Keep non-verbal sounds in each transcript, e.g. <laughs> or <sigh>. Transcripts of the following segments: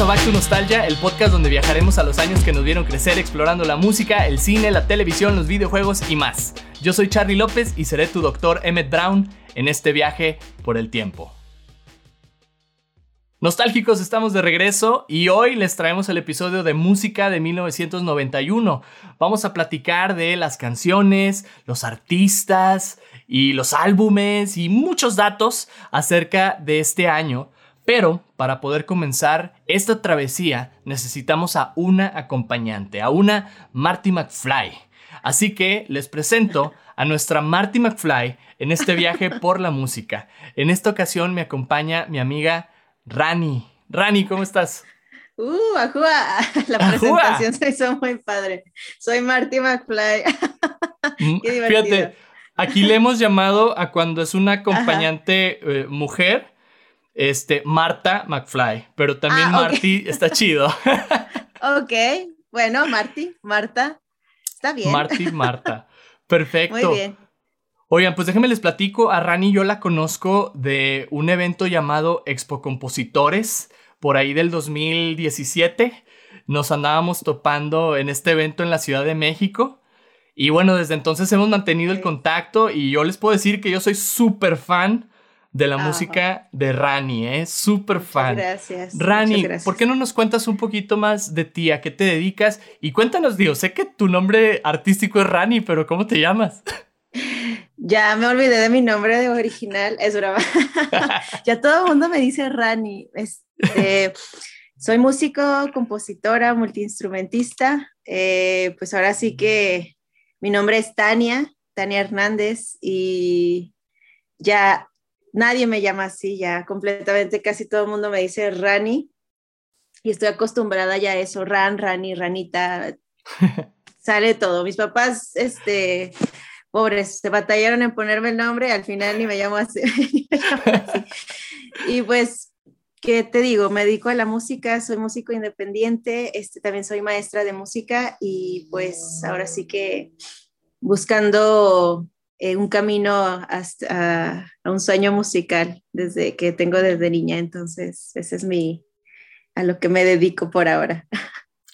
A Back to Nostalgia, el podcast donde viajaremos a los años que nos vieron crecer explorando la música, el cine, la televisión, los videojuegos y más. Yo soy Charlie López y seré tu doctor Emmett Brown en este viaje por el tiempo. Nostálgicos, estamos de regreso y hoy les traemos el episodio de música de 1991. Vamos a platicar de las canciones, los artistas y los álbumes y muchos datos acerca de este año pero para poder comenzar esta travesía necesitamos a una acompañante, a una Marty McFly. Así que les presento a nuestra Marty McFly en este viaje <laughs> por la música. En esta ocasión me acompaña mi amiga Rani. Rani, ¿cómo estás? Uh, ajúa. <laughs> La presentación se hizo muy padre. Soy Marty McFly. Mm, <laughs> Qué Fíjate, aquí le hemos llamado a cuando es una acompañante eh, mujer este, Marta McFly, pero también ah, Marty está chido. <laughs> ok, bueno, Marty, Marta, está bien. Marty, <laughs> Marta. Perfecto. Muy bien. Oigan, pues déjenme les platico, a Rani yo la conozco de un evento llamado Expo Compositores, por ahí del 2017. Nos andábamos topando en este evento en la Ciudad de México. Y bueno, desde entonces hemos mantenido el contacto y yo les puedo decir que yo soy súper fan de la música de Rani, ¿eh? Súper fan. Gracias. Rani, ¿por qué no nos cuentas un poquito más de ti? ¿A qué te dedicas? Y cuéntanos, digo, sé que tu nombre artístico es Rani, pero ¿cómo te llamas? <laughs> Ya me olvidé de mi nombre de original, es broma. <laughs> ya todo el mundo me dice Rani. Este, soy músico, compositora, multiinstrumentista. Eh, pues ahora sí que mi nombre es Tania, Tania Hernández, y ya nadie me llama así ya, completamente casi todo el mundo me dice Rani y estoy acostumbrada ya a eso, Ran, Rani, Ranita, <laughs> sale todo. Mis papás, este, pobres, se batallaron en ponerme el nombre, al final <laughs> ni me llamo así. y pues, ¿qué te digo? Me dedico a la música, soy músico independiente, este, también soy maestra de música y pues ahora sí que buscando eh, un camino hasta, a, un sueño musical desde que tengo desde niña, entonces ese es mi, a lo que me dedico por ahora.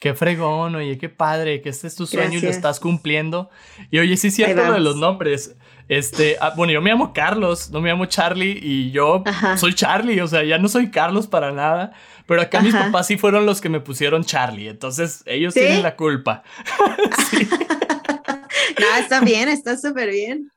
Qué fregón, oye, qué padre, que este es tu sueño y lo estás cumpliendo. Y oye, sí es cierto lo de los nombres. Este, ah, bueno, yo me llamo Carlos, no me llamo Charlie y yo soy Charlie, o sea, ya no soy Carlos para nada. Pero acá mis papás sí fueron los que me pusieron Charlie, entonces ellos tienen la culpa. <laughs> <laughs> no, está bien, está súper bien.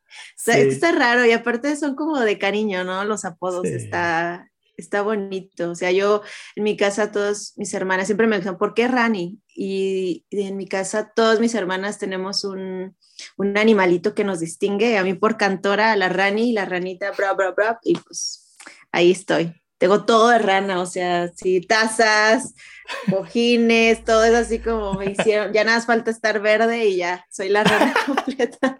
Está raro y aparte son como de cariño, ¿no? Los apodos, está, está bonito. O sea, yo en mi casa, todas mis hermanas siempre me dicen, ¿por qué Rani? Y, en mi casa, todas mis hermanas tenemos un, un, animalito que nos distingue. A mí por cantora, la Rani y la ranita, bra, bra, bra. Y pues ahí estoy. Tengo todo de rana, o sea, sí, tazas, cojines, todo es así como me hicieron. Ya nada más falta estar verde y ya, soy la rana <laughs> completa.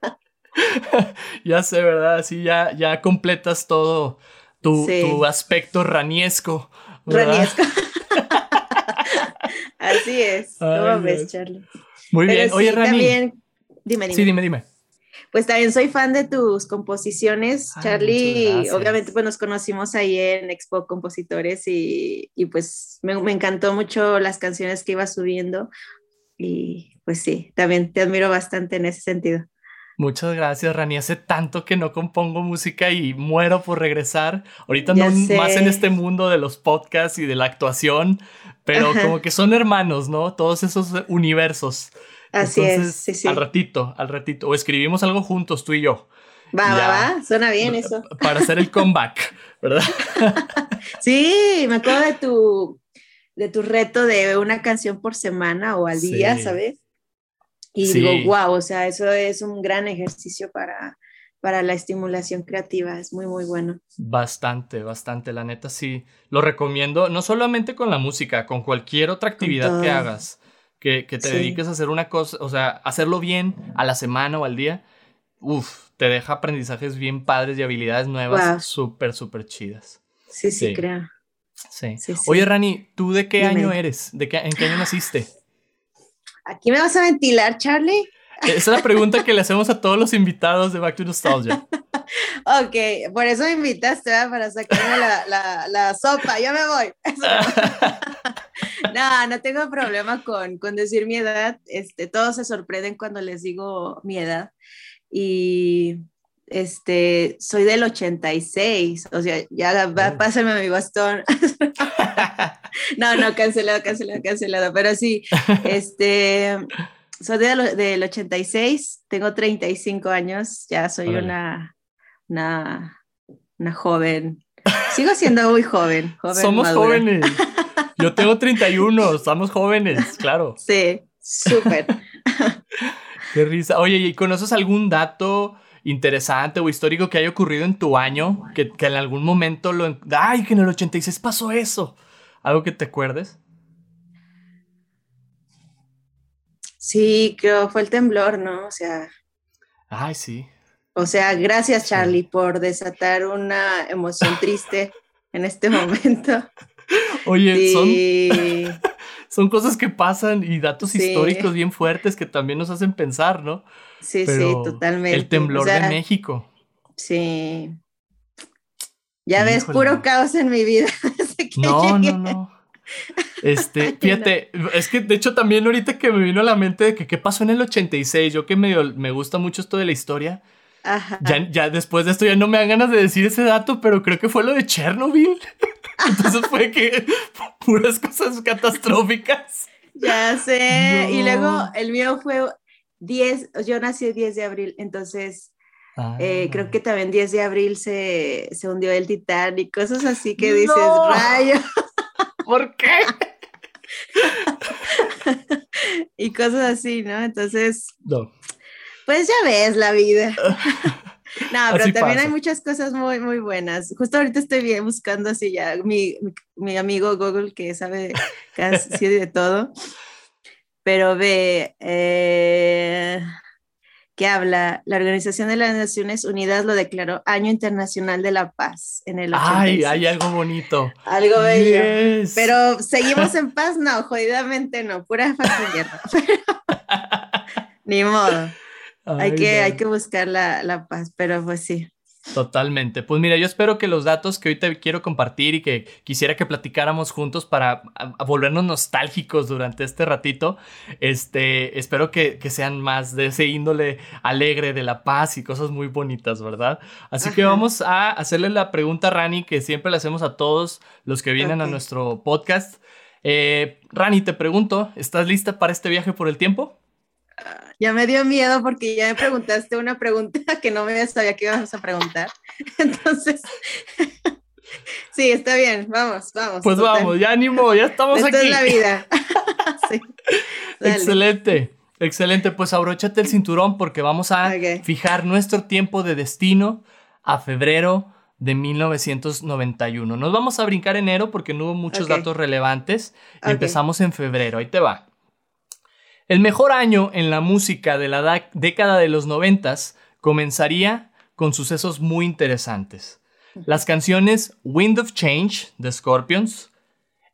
<laughs> ya sé, ¿verdad? Así ya, ya completas todo tu, aspecto raniesco. Raniesco. <laughs> Así es. ¿Cómo ves, Charlie? Muy bien. Oye, Rani. También, dime, dime. Sí, dime, dime. Pues también soy fan de tus composiciones, Charlie. Obviamente, pues nos conocimos ahí en Expo Compositores y, y pues me, me, encantó mucho las canciones que ibas subiendo. Y pues sí, también te admiro bastante en ese sentido. Muchas gracias, Rani. Hace tanto que no compongo música y muero por regresar. Ahorita no más en este mundo de los podcasts y de la actuación, pero como que son hermanos, ¿no? Todos esos universos. Así es, sí, sí. Al ratito, al ratito. O escribimos algo juntos, tú y yo. Va, va, va. Suena bien eso. Para hacer el <laughs> comeback, ¿verdad? <laughs> sí, me acuerdo de tu, de tu reto de una canción por semana o al día, ¿sabes? Y digo, wow, o sea, eso es un gran ejercicio para, para la estimulación creativa, es muy, muy bueno. Bastante, bastante, la neta sí. Lo recomiendo, no solamente con la música, con cualquier otra actividad que hagas, que, que te dediques a hacer una cosa, o sea, hacerlo bien a la semana o al día, uff, te deja aprendizajes bien padres y habilidades nuevas súper, súper chidas. Sí, sí, creo. Sí. Oye, Rani, ¿tú de qué año eres? ¿De qué, ¿En qué año naciste? ¿Aquí me vas a ventilar, Charlie? Esa es la pregunta que le hacemos a todos los invitados de Back to Nostalgia. <laughs> ok, por eso me invitaste, ¿verdad? Para sacarme la, la, la, sopa. Yo me voy. <laughs> <laughs> no, no tengo problema con, con decir mi edad. Este, todos se sorprenden cuando les digo mi edad. Y este, soy del 86, o sea, ya va, pásame mi bastón. <laughs> no, no, cancelado, cancelado, cancelado, pero sí, <laughs> este, soy del, del 86, tengo 35 años, ya soy una, una, una joven. Sigo siendo muy joven. Somos jóvenes. <laughs> Yo tengo 31, estamos jóvenes, claro. Sí, súper. Qué risa. Oye, ¿y conoces algún dato interesante o histórico que haya ocurrido en tu año? Que, que en algún momento lo... ¡Ay, que en el 86 pasó eso! ¿Algo que te acuerdes? Sí, creo fue el temblor, ¿no? O sea. Ay, sí. O sea, gracias Charlie por desatar una emoción triste <laughs> en este momento. Oye, son, <laughs> son cosas que pasan y datos históricos bien fuertes que también nos hacen pensar, ¿no? Sí, sí, totalmente. El temblor de México. Sí. Ya ves, puro caos en mi vida. <laughs> no, no, no. <laughs> Este, fíjate, es que de hecho también ahorita que me vino a la mente de que qué pasó en el 86, yo que medio, me gusta mucho esto de la historia. Ya, ya después de esto ya no me dan ganas de decir ese dato, pero creo que fue lo de Chernobyl. <laughs> Entonces fue que puras cosas catastróficas. Ya sé. Y luego el mío fue 10, yo nací el 10 de abril, entonces eh, creo ah. que también 10 de abril se, se hundió el Titanic, cosas así que dices, rayo. <laughs> ¿Por qué? <laughs> y cosas así, ¿no? Entonces, no. pues ya ves la vida. <laughs> No, pero también hay muchas cosas muy, muy buenas. Justo ahorita estoy bien buscando así ya mi, mi, amigo Google que sabe casi de todo. Pero ve, eh, que habla, la Organización de las Naciones Unidas lo declaró Año Internacional de la Paz en el 86. Ay, hay algo bonito. Algo bello. Pero seguimos <laughs> en paz, no, jodidamente no, pura paz guerra. <laughs> Ni modo. hay, que, hay que buscar la, la paz, pero pues sí. Totalmente. Pues mira, yo espero que los datos que hoy te quiero compartir y que quisiera que platicáramos juntos para volvernos nostálgicos durante este ratito, este, espero que, sean más de ese índole alegre, de la paz y cosas muy bonitas, ¿verdad? Así que vamos a hacerle la pregunta a Rani que siempre le hacemos a todos los que vienen a nuestro podcast. Eh, Rani, te pregunto, ¿estás lista para este viaje por el tiempo? Ya me dio miedo porque ya me preguntaste una pregunta <laughs> que no me sabía que ibas a preguntar. <laughs> Entonces, <laughs> sí, está bien, vamos, vamos. Pues vamos, ya animo, ya estamos aquí. es la vida. Excelente. Excelente, pues abróchate el cinturón porque vamos a fijar nuestro tiempo de destino a febrero de 1991. Nos vamos a brincar enero porque no hubo muchos datos relevantes. Empezamos en febrero, ahí te va. El mejor año en la música de la década de los noventas comenzaría con sucesos muy interesantes. Las canciones Wind of Change de Scorpions,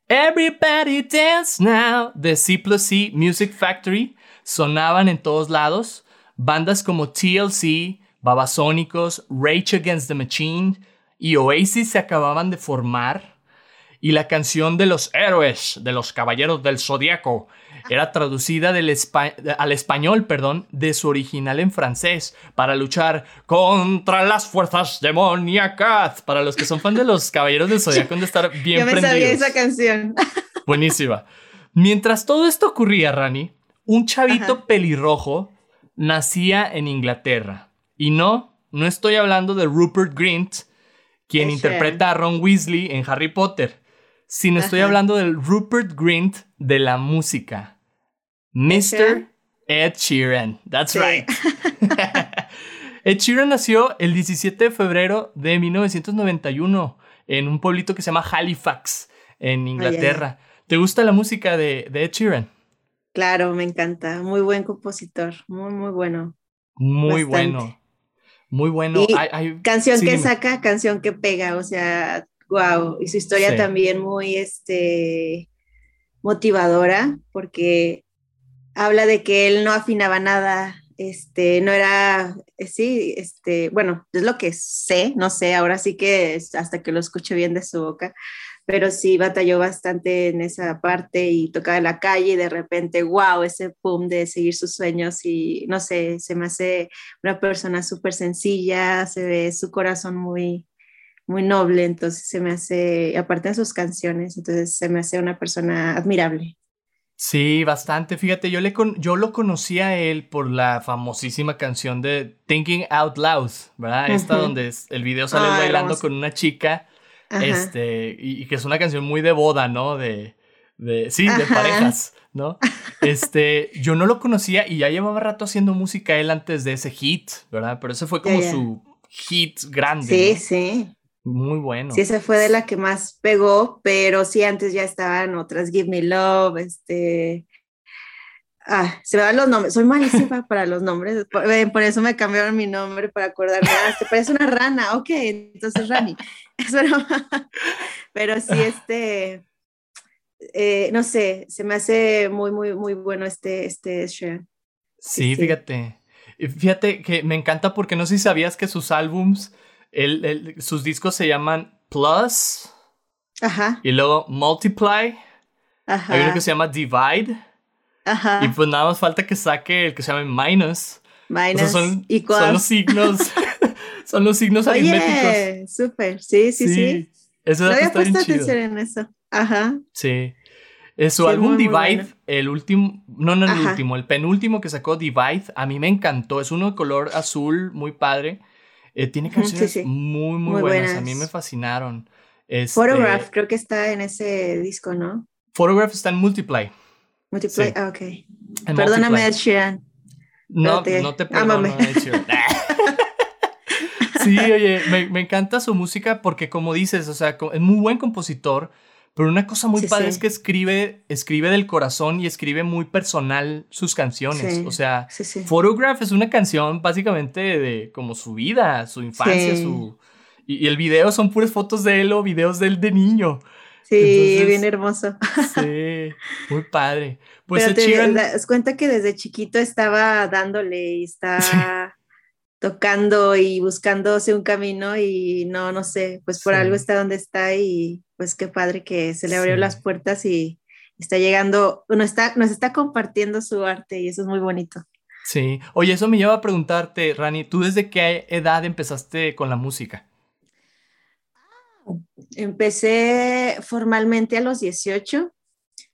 Everybody Dance Now de C C Music Factory sonaban en todos lados. Bandas como TLC, Babasónicos, Rage Against the Machine y Oasis se acababan de formar. Y la canción de los héroes, de los caballeros del zodiaco, era traducida del al español perdón, de su original en francés para luchar contra las fuerzas demoníacas. Para los que son fan de los Caballeros del Zodiaco, han de estar <laughs> bien Yo me sabía esa canción. <laughs> Buenísima. Mientras todo esto ocurría, Rani, un chavito pelirrojo nacía en Inglaterra. Y no, no estoy hablando de Rupert Grint, quien interpreta a Ron Weasley en Harry Potter, sino estoy hablando del Rupert Grint de la música. Mr. Ed Sheeran. That's right. <laughs> <laughs> Ed Sheeran nació el 17 de febrero de 1991 en un pueblito que se llama Halifax, en Inglaterra. ¿Te gusta la música de, Ed Sheeran? Claro, me encanta. Muy buen compositor. Muy, muy bueno. Muy bueno. Muy bueno. canción que saca, canción que pega. O sea, wow. Y su historia también muy este, motivadora porque habla de que él no afinaba nada este, no era, eh, sí, este, bueno, es lo que sé, no sé, ahora sí que hasta que lo escuche bien de su boca, pero sí batalló bastante en esa parte y tocaba la calle y de repente, wow, ese pum de seguir sus sueños y no sé, se me hace una persona súper sencilla, se ve su corazón muy, muy noble, entonces se me hace, aparte de sus canciones, entonces se me hace una persona admirable. Sí, bastante. Fíjate, yo, le yo lo conocí a él por la famosísima canción de Thinking Out Loud, ¿verdad? Esta donde el video sale bailando con una chica, este, y, que es una canción muy de boda, ¿no? De, de sí, de parejas, ¿no? <laughs> Este, yo no lo conocía y ya llevaba rato haciendo música él antes de ese hit, ¿verdad? Pero ese fue como su hit grande. Sí, sí. Muy bueno. Sí, esa fue de la que más pegó, pero sí, antes ya estaban otras, Give Me Love, este... Ah, se me van los nombres, soy malísima <laughs> para los nombres, por, eso me cambiaron mi nombre para acordarme, ah, te parece una rana, ok, entonces Rani, <laughs> pero sí, este, eh, no sé, se me hace muy, muy, muy bueno este, este Sí, fíjate, fíjate que me encanta porque no sé si sabías que sus álbums sus discos se llaman Plus. Ajá. Y luego Multiply. Ajá. Hay uno que se llama Divide. Ajá. Y pues nada más falta que saque el que se llama Minus. Minus. son, son, los signos. <laughs> <laughs> son los signos Oye, aritméticos. Súper. Sí, sí, sí. Eso no había puesto atención en eso. Ajá. Sí. Es su álbum Divide, el último, no, no el último, el penúltimo que sacó Divide, a mí me encantó. Es uno de color azul, muy padre. Eh, tiene canciones muy, muy, buenas. A mí me fascinaron. Este, Photograph, creo que está en ese disco, ¿no? Photograph está en Multiply. Multiply, ah, ok. Perdóname, Ed Sheeran. No, no te perdono, Ed Sheeran. <laughs> sí, oye, me, me, encanta su música porque como dices, o sea, es muy buen compositor, pero una cosa muy padre es que escribe, escribe del corazón y escribe muy personal sus canciones. o sea, Photograph es una canción básicamente de como su vida, su infancia, su... Y, el video son puras fotos de él o videos de él de niño. Sí, bien hermoso. Sí, <laughs> muy padre. Pues Pero te das cuenta que desde chiquito estaba dándole y está tocando y buscándose un camino y no, no sé, pues por algo está donde está y pues qué padre que se le abrió las puertas y está llegando, nos está, nos está compartiendo su arte y eso es muy bonito. Sí, oye, eso me lleva a preguntarte, Rani, ¿tú desde qué edad empezaste con la música? Empecé formalmente a los 18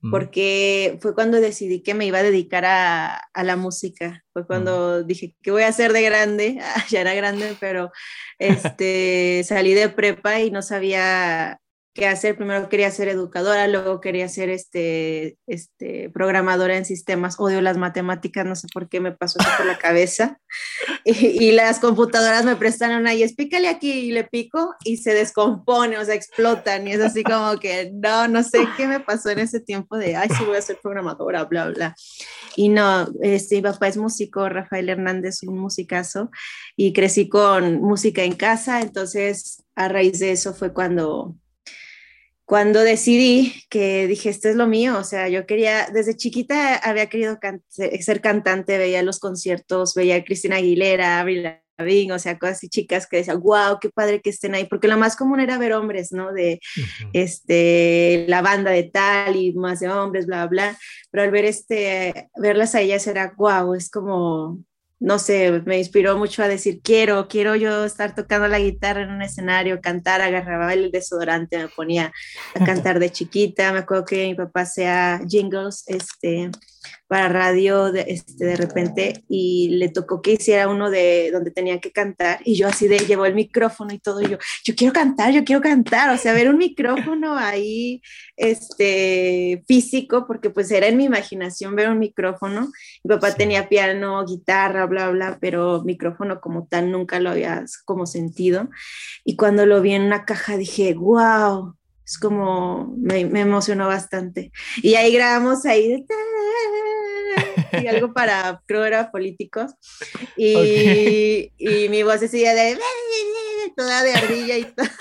porque fue cuando decidí que me iba a dedicar a, la música. Fue cuando dije, ¿qué voy a hacer de grande? <laughs> ya era grande, pero este, <laughs> salí de prepa y no sabía qué hacer. Primero quería ser educadora, luego quería ser este, este, programadora en sistemas. Odio las matemáticas, no sé por qué me pasó eso por la cabeza. <laughs> Y, las computadoras me y es pícale aquí y le pico y se descompone, o sea, explotan. Y es así como que no, no sé qué me pasó en ese tiempo de, ay, sí voy a ser programadora, bla, bla. Y no, este, mi papá es músico, Rafael Hernández, un musicazo, y crecí con música en casa, entonces a raíz de eso fue cuando cuando decidí que dije, esto es lo mío, o sea, yo quería, desde chiquita había querido ser cantante, veía los conciertos, veía a Cristina Aguilera, Avril Lavigne, o sea, cosas así chicas que decían, wow, qué padre que estén ahí, porque lo más común era ver hombres, ¿no? De este, la banda de tal y más de hombres, bla, bla, pero al ver este, verlas a ellas era, wow, es como, no sé, me inspiró mucho a decir, quiero, quiero yo estar tocando la guitarra en un escenario, cantar, agarraba el desodorante, me ponía a <laughs> cantar de chiquita, me acuerdo que mi papá hacía jingles, este, para radio de, este, de repente y le tocó que hiciera uno de donde tenía que cantar y yo así de llevó el micrófono y todo y yo, yo quiero cantar, yo quiero cantar, o sea, ver un micrófono ahí este, físico, porque pues era en mi imaginación ver un micrófono, mi papá tenía piano, guitarra, bla, bla, pero micrófono como tal nunca lo había como sentido. Y cuando lo vi en una caja dije, wow, es como, me, me emocionó bastante. Y ahí grabamos ahí y algo <laughs> para, creo era políticos. Y, y mi voz decía de toda de ardilla y todo. <laughs>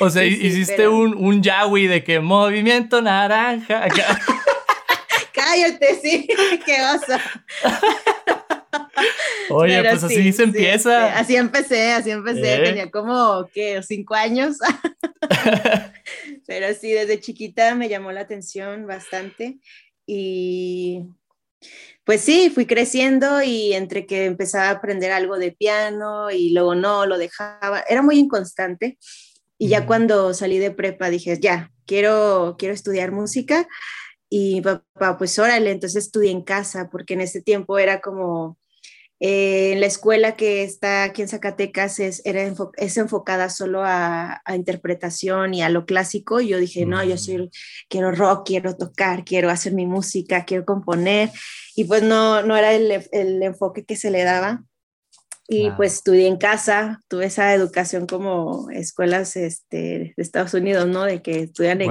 O sea, hiciste un, un yawi de que movimiento naranja. <laughs> Cállate, sí, qué oso. Oye, pues así se empieza. así empecé, así empecé. ¿Eh? Tenía como, ¿qué? Cinco años. <laughs> Pero sí, desde chiquita me llamó la atención bastante. Y pues sí, fui creciendo y entre que empezaba a aprender algo de piano y luego no, lo dejaba. Era muy inconstante. Y ya cuando salí de prepa dije, ya, quiero, quiero estudiar música. Y papá, pues órale, entonces estudié en casa, porque en ese tiempo era como, eh, en la escuela que está aquí en Zacatecas es, era es enfocada solo a, interpretación y a lo clásico. Y yo dije, no, yo soy, mm. quiero rock, quiero tocar, quiero hacer mi música, quiero componer. Y pues no, no era el, el enfoque que se le daba. Y pues estudié en casa, tuve esa educación como escuelas este, de Estados Unidos, ¿no? De que estudian en...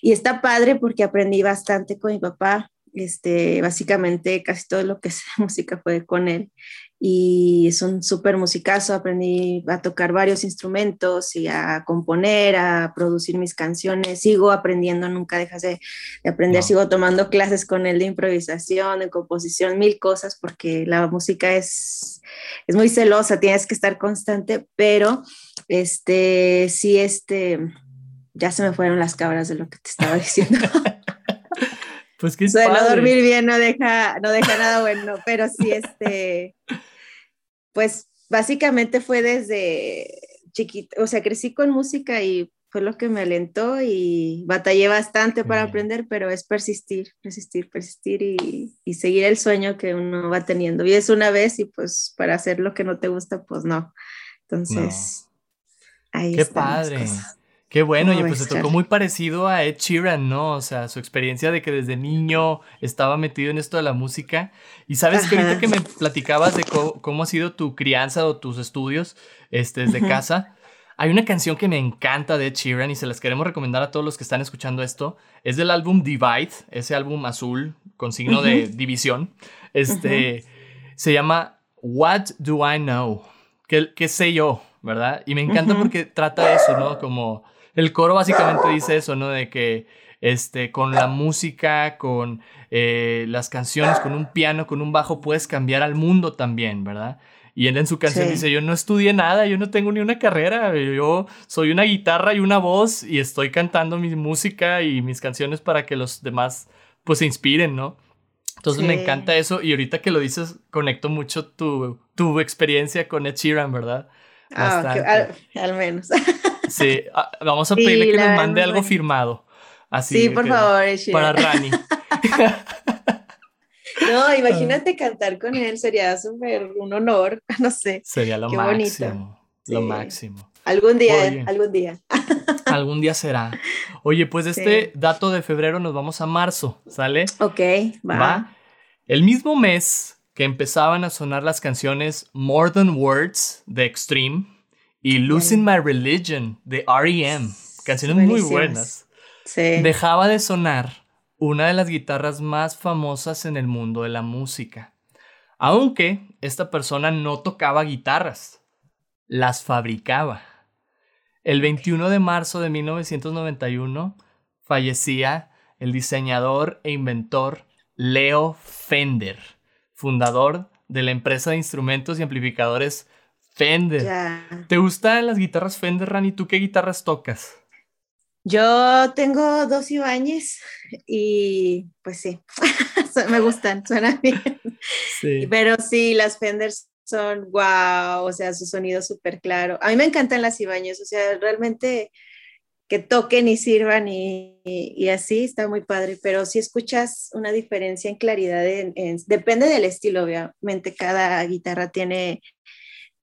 Y está padre porque aprendí bastante con mi papá, este, básicamente casi todo lo que es <laughs> música fue con él y es un súper musicazo, aprendí a tocar varios instrumentos y a componer, a producir mis canciones, sigo aprendiendo, nunca dejas de, aprender, sigo tomando clases con él de improvisación, de composición, mil cosas, porque la música es, es muy celosa, tienes que estar constante, pero este, sí, este, ya se me fueron las cabras de lo que te estaba diciendo. <laughs> Pues que <laughs> no dormir bien no deja, no deja nada bueno, pero sí, este, pues básicamente fue desde chiquito, o sea, crecí con música y fue lo que me alentó y batallé bastante para aprender, pero es persistir, persistir, persistir y, y, seguir el sueño que uno va teniendo. Y es una vez y pues para hacer lo que no te gusta, pues no. Entonces, ahí Qué padre. Qué bueno, y pues se tocó muy parecido a Ed Sheeran, ¿no? O sea, su experiencia de que desde niño estaba metido en esto de la música. Y sabes que ahorita que me platicabas de cómo, ha sido tu crianza o tus estudios este, desde casa, hay una canción que me encanta de Ed Sheeran y se las queremos recomendar a todos los que están escuchando esto. Es del álbum Divide, ese álbum azul con signo de división. Este se llama What Do I Know? ¿Qué, ¿Qué, sé yo? ¿Verdad? Y me encanta porque trata eso, ¿no? Como el coro básicamente dice eso, ¿no? De que este, con la música, con eh, las canciones, con un piano, con un bajo, puedes cambiar al mundo también, ¿verdad? Y él en su canción dice, yo no estudié nada, yo no tengo ni una carrera, yo soy una guitarra y una voz y estoy cantando mi música y mis canciones para que los demás pues se inspiren, ¿no? Entonces me encanta eso y ahorita que lo dices, conecto mucho tu, tu experiencia con Ed Sheeran, ¿verdad? Ah, al, menos. <laughs> Sí, ah, vamos a pedirle que nos mande algo firmado. Así sí, por favor, Para Rani. <laughs> no, <laughs> imagínate cantar con él, sería súper un honor, <laughs> no sé. Sería lo máximo. Lo máximo. Algún día, algún día. algún día será. Oye, pues este dato de febrero nos vamos a marzo, ¿sale? Ok, va. El mismo mes que empezaban a sonar las canciones More Than Words de Extreme y Losing My Religion de REM, canciones muy buenas, dejaba de sonar una de las guitarras más famosas en el mundo de la música. Aunque esta persona no tocaba guitarras, las fabricaba. El 21 de marzo de 1991 fallecía el diseñador e inventor Leo Fender, fundador de la empresa de instrumentos y amplificadores Fender. ¿Te gustan las guitarras Fender, Rani? ¿Tú qué guitarras tocas? Yo tengo dos Ibáñez y pues sí, <laughs> me gustan, suenan <laughs> bien. Sí. Pero sí, las Fender son wow, o sea, su sonido súper claro. A mí me encantan las Ibáñez, o sea, realmente que toquen y sirvan y, así está muy padre, pero si escuchas una diferencia en claridad, depende del estilo, obviamente cada guitarra tiene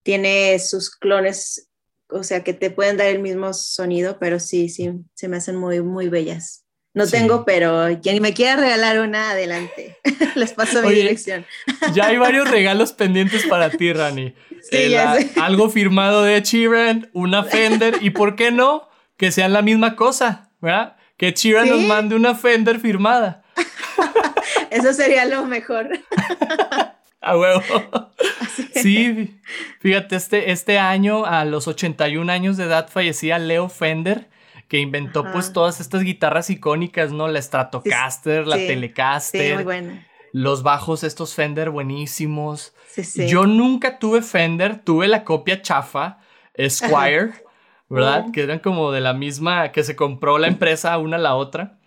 tiene sus clones, o sea, que te pueden dar el mismo sonido, pero sí, sí, se me hacen muy, muy bellas. No tengo, pero quien me quiera regalar una, adelante. <laughs> Les paso mi dirección. ya hay varios <laughs> regalos pendientes para ti, Rani. Sí, algo firmado de Chiran, una Fender, y ¿por qué no? Que sean la misma cosa, ¿verdad? Que Chiran nos mande una Fender firmada. <laughs> Eso sería lo mejor. A huevo. <laughs> Sí, fíjate, este, este año, a los 81 años de edad, fallecía Leo Fender, que inventó pues todas estas guitarras icónicas, ¿no? La Stratocaster, la Telecaster. Sí, muy buena. los bajos estos Fender buenísimos. Yo nunca tuve Fender, tuve la copia chafa, Squire, ¿verdad? Que eran como de la misma, que se compró la empresa una a la otra.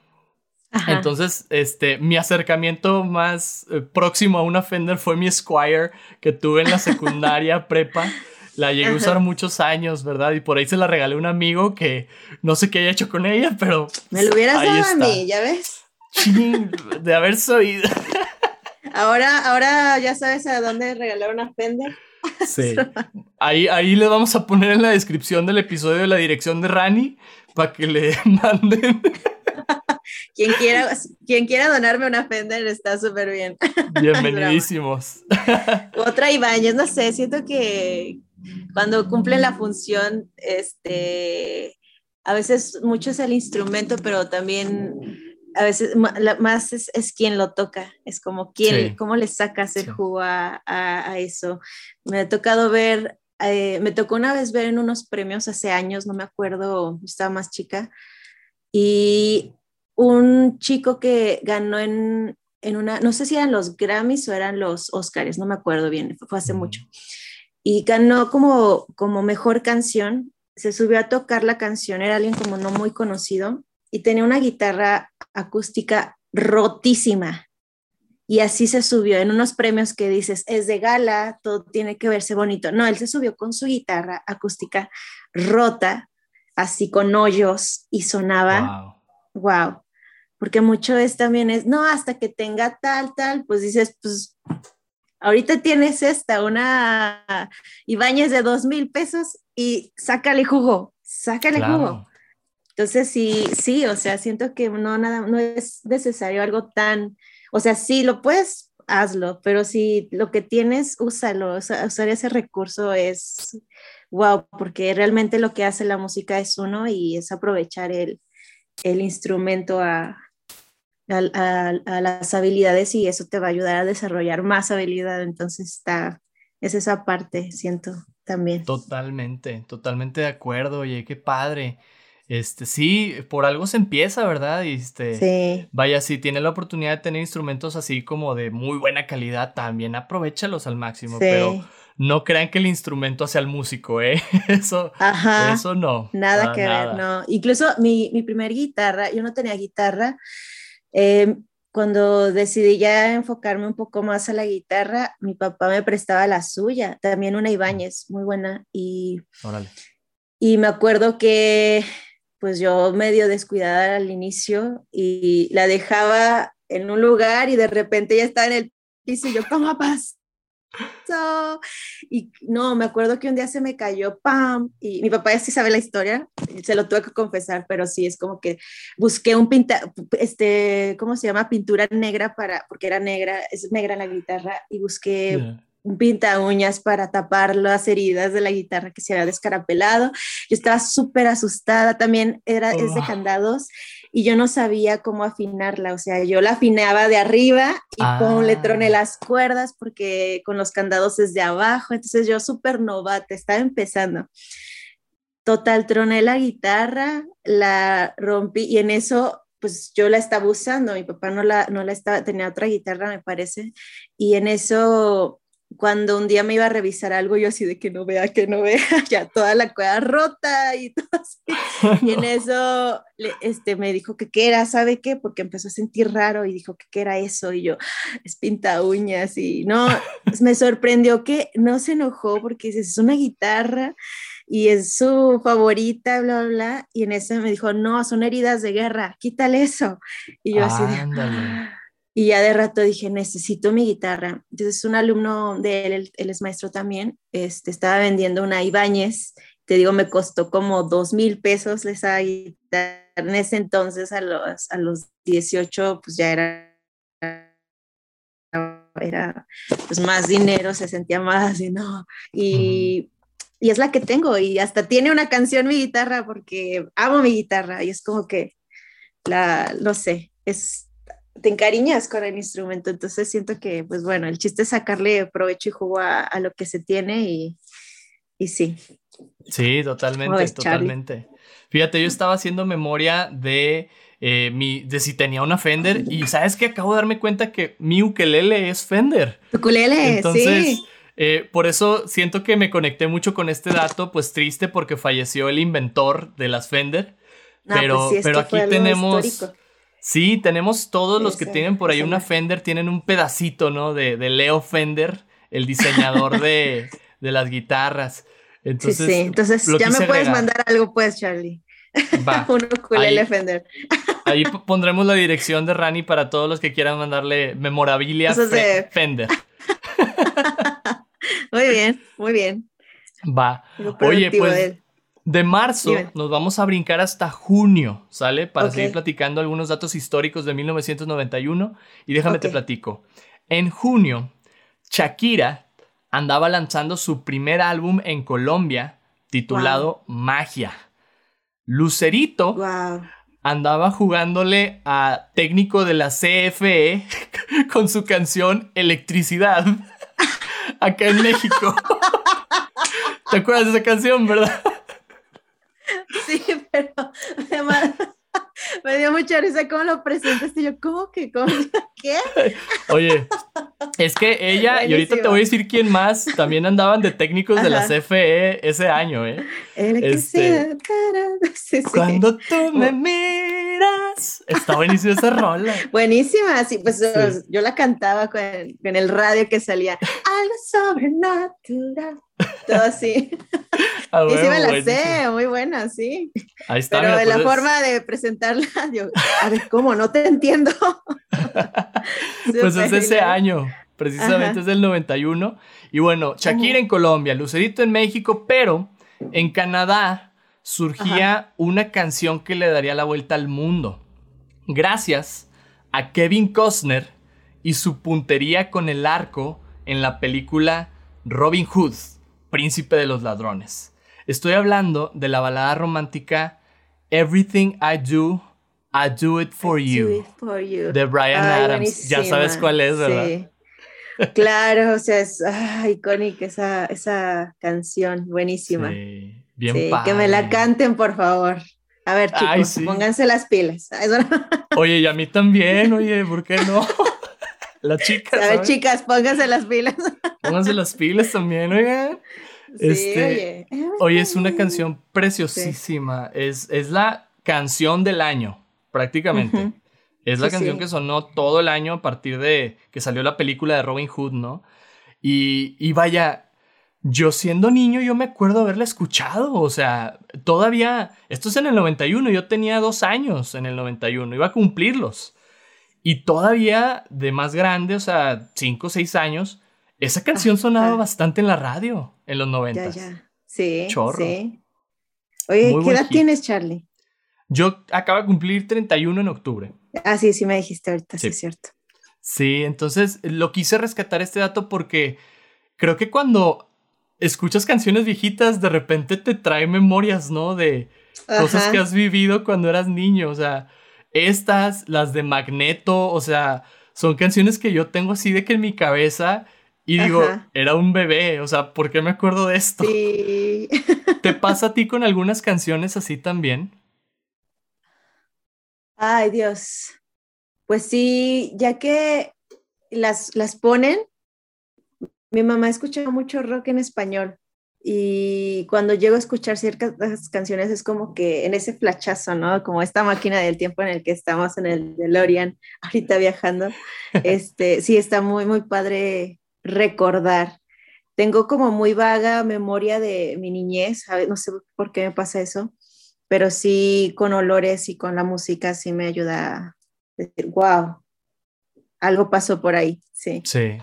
Entonces, este, mi acercamiento más eh, próximo a una Fender fue mi Squire que tuve en la secundaria <laughs> prepa. La llegué a usar muchos años, ¿verdad? Y por ahí se la regalé a un amigo que no sé qué haya hecho con ella, pero. Me lo hubieras dado a mí, ¿ya ves? de haber sabido. Ahora, ahora ya sabes a dónde regalar una Fender. Sí. <laughs> Ahí, ahí le vamos a poner en la descripción del episodio la dirección de Rani para que le <laughs> manden. Quien, quiera, quien quiera donarme una Fender está súper bien. <laughs> Bienvenidísimos. Otra Ibáñez, no sé, siento que cuando cumple la función, este, a veces mucho es el instrumento, pero también a veces más es, quien lo toca, es como quién, cómo le sacas el jugo a, eso. Me ha tocado ver, eh, me tocó una vez ver en unos premios hace años, no me acuerdo, estaba más chica, y un chico que ganó en, en una, no sé si eran los Grammys o eran los Oscars, no me acuerdo bien, fue hace mucho, y ganó como, como mejor canción, se subió a tocar la canción, era alguien como no muy conocido, y tenía una guitarra acústica rotísima. Y así se subió en unos premios que dices, es de gala, todo tiene que verse bonito. No, él se subió con su guitarra acústica rota, así con hoyos y sonaba, wow. Porque mucho es también es, no, hasta que tenga tal, tal, pues dices, pues ahorita tienes esta, una Ibáñez de dos mil pesos y sácale jugo, sácale jugo. Entonces, sí, sí, o sea, siento que no, nada, no es necesario algo tan, o sea, sí lo puedes, hazlo, pero si lo que tienes, úsalo, usar ese recurso es wow, porque realmente lo que hace la música es uno y es aprovechar el, instrumento a, a, las habilidades y eso te va a ayudar a desarrollar más habilidad. Entonces está, es esa parte, siento también. Totalmente, totalmente de acuerdo. Oye, qué padre. Este, sí, por algo se empieza, ¿verdad? Y este, sí. vaya, si tiene la oportunidad de tener instrumentos así como de muy buena calidad, también aprovechalos al máximo, pero no crean que el instrumento hace al músico, ¿eh? <laughs> Eso, eso no. Nada que ver, no. Incluso mi, mi primer guitarra, yo no tenía guitarra, eh, cuando decidí ya enfocarme un poco más a la guitarra, mi papá me prestaba la suya, también una Ibáñez, muy buena, y, Órale. y me acuerdo que pues yo medio descuidada al inicio y la dejaba en un lugar y de repente ya estaba en el piso y yo, ¿cómo pasó? Y no, me acuerdo que un día se me cayó, ¡pam! Y mi papá ya sí sabe la historia, se lo tuve que confesar, pero sí, es como que busqué un pinta, este, ¿cómo se llama? Pintura negra para, porque era negra, es negra la guitarra, y busqué un pinta uñas para tapar las heridas de la guitarra que se había descarapelado. Yo estaba súper asustada, también era, es de candados y yo no sabía cómo afinarla, o sea, yo la afinaba de arriba y con le troné ah. las cuerdas porque con los candados es de abajo, entonces yo súper novata, estaba empezando. Total, troné la guitarra, la rompí y en eso pues yo la estaba usando, mi papá no la, no la estaba, tenía otra guitarra me parece, y en eso cuando un día me iba a revisar algo, yo así de que no vea, que no vea, <laughs> ya toda la cueva rota y todo así. <laughs> Y en eso este, me dijo que qué era, ¿sabe qué? Porque empezó a sentir raro y dijo que qué era eso. Y yo, es pinta uñas y no, <laughs> me sorprendió que no se enojó porque es una guitarra y es su favorita, bla, bla, bla. Y en eso me dijo, no, son heridas de guerra, quítale eso. Y yo así de... Y ya de rato dije, necesito mi guitarra. Entonces un alumno de él, él es maestro también, este, estaba vendiendo una Ibáñez. Te digo, me costó como dos mil pesos esa guitarra. En ese entonces, a los, a los 18, pues ya era, era pues más dinero, se sentía más y no. Y, y es la que tengo y hasta tiene una canción mi guitarra porque amo mi guitarra y es como que la, no sé, es te encariñas con el instrumento, entonces siento que, pues bueno, el chiste es sacarle provecho y jugo a, lo que se tiene y, y sí. Sí, totalmente, totalmente. Fíjate, yo estaba haciendo memoria de, eh, mi, de si tenía una Fender y sabes que acabo de darme cuenta que mi ukelele es Fender. Ukulele, Entonces, sí. Eh, por eso siento que me conecté mucho con este dato, pues triste porque falleció el inventor de las Fender. pero, pues pero aquí tenemos... Sí, tenemos todos los que tienen por ahí una Fender, tienen un pedacito, ¿no? De, de Leo Fender, el diseñador de, <laughs> de, las guitarras. Entonces, sí, sí. Entonces ya me puedes mandar algo, pues, Charlie. Va. <laughs> un ukulele Fender. ahí <laughs> pondremos la dirección de Rani para todos los que quieran mandarle memorabilia de... Fender. muy bien, muy bien. Va. Oye, pues de marzo nos vamos a brincar hasta junio, ¿sale? Para seguir platicando algunos datos históricos de 1991. Y déjame te platico. En junio, Shakira andaba lanzando su primer álbum en Colombia titulado Magia. Lucerito andaba jugándole a técnico de la CFE <laughs> con su canción Electricidad <laughs> acá en México. <laughs> ¿Te acuerdas de esa canción, verdad? Sí, pero además <laughs> me dio mucha risa cómo lo presentaste. Yo, ¿cómo que? ¿Cómo? <laughs> ¿Qué? Oye, <laughs> es que ella, y ahorita te voy a decir quién más, también andaban de técnicos de la CFE ese año, ¿eh? Este, Cuando tú me miras. Está buenísima esa rola. Buenísima, sí, pues yo la cantaba con, con el radio que salía. Algo sobrenatural <laughs> todo así. y sí me la sé, muy buena, sí. Ahí está. Pero de la pues forma de presentarla, <laughs> yo, a ver, ¿cómo? No te entiendo. <laughs> pues es ese año, precisamente es del 91. Y bueno, Shakira en Colombia, Lucerito en México, pero en Canadá surgía una canción que le daría la vuelta al mundo. Gracias a Kevin Costner y su puntería con el arco en la película Robin Hood príncipe de los ladrones. Estoy hablando de la balada romántica Everything I Do, I Do It For, you, de Brian Adams. Ya sabes cuál es, ¿verdad? Sí. <laughs> Claro, o sea, es icónica esa, esa canción, buenísima. Sí, bien sí, Que me la canten, por favor. A ver, chicos, pónganse las pilas. <laughs> Oye, y a mí también, oye, ¿por qué no? <laughs> Las chicas. A ver, chicas, pónganse las pilas. Pónganse las pilas también, oigan. Sí, este, oye. es una canción preciosísima. Es, es la canción del año, prácticamente. Es la canción que sonó todo el año a partir de que salió la película de Robin Hood, ¿no? Y, y vaya, yo siendo niño, yo me acuerdo haberla escuchado. O sea, todavía. Esto es en el 91. Yo tenía dos años en el 91. Iba a cumplirlos. Y todavía de más grande, o sea, cinco o seis años, esa canción sonaba bastante en la radio en los 90. Ya, ya. Sí. Chorro. Sí. Oye, ¿qué edad tienes, Charlie? Yo acabo de cumplir 31 en octubre. Ah, sí, sí me dijiste ahorita, sí, es cierto. Sí, entonces lo quise rescatar este dato porque creo que cuando escuchas canciones viejitas, de repente te trae memorias, ¿no? De cosas que has vivido cuando eras niño. O sea, estas, las de Magneto, o sea, son canciones que yo tengo así de que en mi cabeza y digo, era un bebé, o sea, ¿por qué me acuerdo de esto? Sí. <laughs> ¿Te pasa a ti con algunas canciones así también? Ay, Dios. Pues sí, ya que las, las ponen, mi mamá escucha mucho rock en español y cuando llego a escuchar ciertas canciones es como que en ese flachazo, ¿no? Como esta máquina del tiempo en el que estamos en el DeLorean ahorita viajando. <laughs> Este, sí, está muy, muy padre recordar. Tengo como muy vaga memoria de mi niñez, no sé por qué me pasa eso, pero sí con olores y con la música sí me ayuda a decir, wow, algo pasó por ahí, sí. Sí.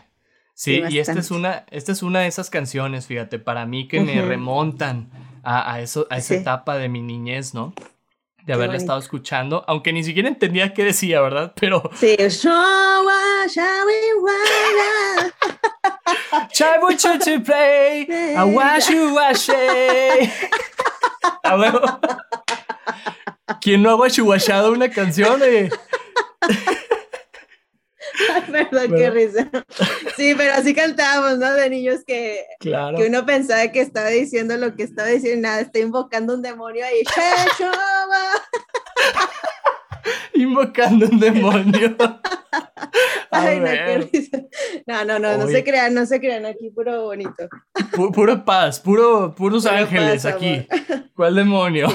Sí, y esta es, una, esta es una de esas canciones, fíjate, para mí que me remontan a, eso, a esa etapa de mi niñez, ¿no? de haberla estado escuchando, aunque ni siquiera entendía qué decía, ¿verdad? Pero. Sí, Chai mucho to play, I wash you wash A huevo. ¿Quién no ha washado una canción? Eh? Perdón, qué risa. Sí, pero así cantábamos, ¿no? De niños que, que uno pensaba que estaba diciendo lo que estaba diciendo, nada, está invocando un demonio ahí. <laughs> invocando un demonio. <laughs> Ay, no, qué risa. no, no, no, no se crean, no se crean, aquí puro bonito. puro paz, puro, puros ángeles aquí. <laughs> ¿Cuál demonio?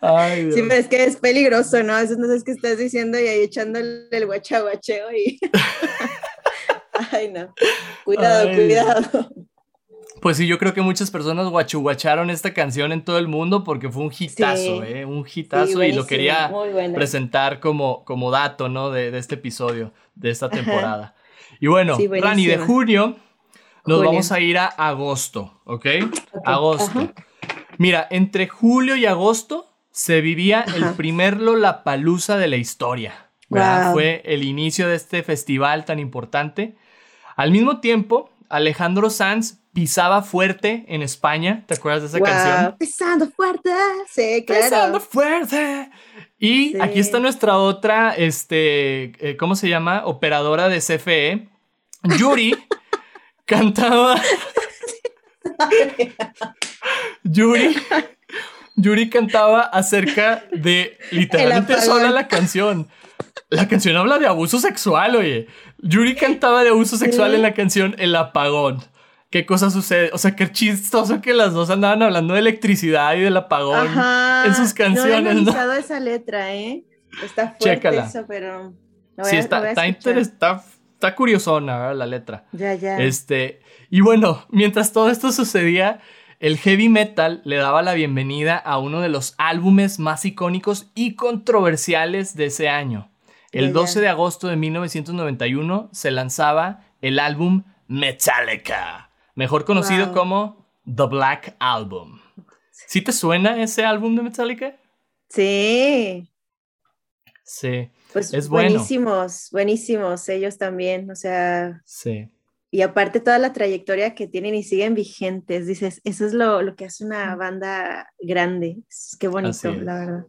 Ay, Sí, pero es que es peligroso, ¿no? Eso no sabes qué estás diciendo y ahí echándole el guachaguacheo y... Ay, no. Cuidado, cuidado. Pues sí, yo creo que muchas personas guachuguacharon esta canción en todo el mundo porque fue un hitazo, ¿eh? Un hitazo y lo quería presentar como, como dato, ¿no? De, este episodio, de esta temporada. Y bueno, Rani, de junio nos vamos a ir a agosto, ¿ok? Agosto. Mira, entre julio y agosto se vivía el primer Lollapalooza de la historia. Fue el inicio de este festival tan importante. Al mismo tiempo, Alejandro Sanz pisaba fuerte en España. ¿Te acuerdas de esa canción? Pisando fuerte, sí, claro. Pisando fuerte. Y aquí está nuestra otra, este, eh, ¿cómo se llama? Operadora de CFE. Yuri <laughs> cantaba. <laughs> Yuri Yuri cantaba acerca de literalmente sola la canción. La canción habla de abuso sexual, oye. Yuri cantaba de abuso sexual en la canción El apagón. ¿Qué cosa sucede? O sea, qué chistoso que las dos andaban hablando de electricidad y del apagón en sus canciones. No he analizado esa letra, ¿eh? Está fuerte eso, pero... sí, está, está, está, está, curiosona la letra. Ya, ya. Este, y bueno, mientras todo esto sucedía, el heavy metal le daba la bienvenida a uno de los álbumes más icónicos y controversiales de ese año. El 12 de agosto de 1991 se lanzaba el álbum Metallica, mejor conocido como The Black Album. ¿Sí te suena ese álbum de Metallica? Sí. Sí. Pues es buenísimos, buenísimos ellos también, o sea. Sí. Y aparte toda la trayectoria que tienen y siguen vigentes, dices, eso es lo, que hace una banda grande. Qué bonito, la verdad.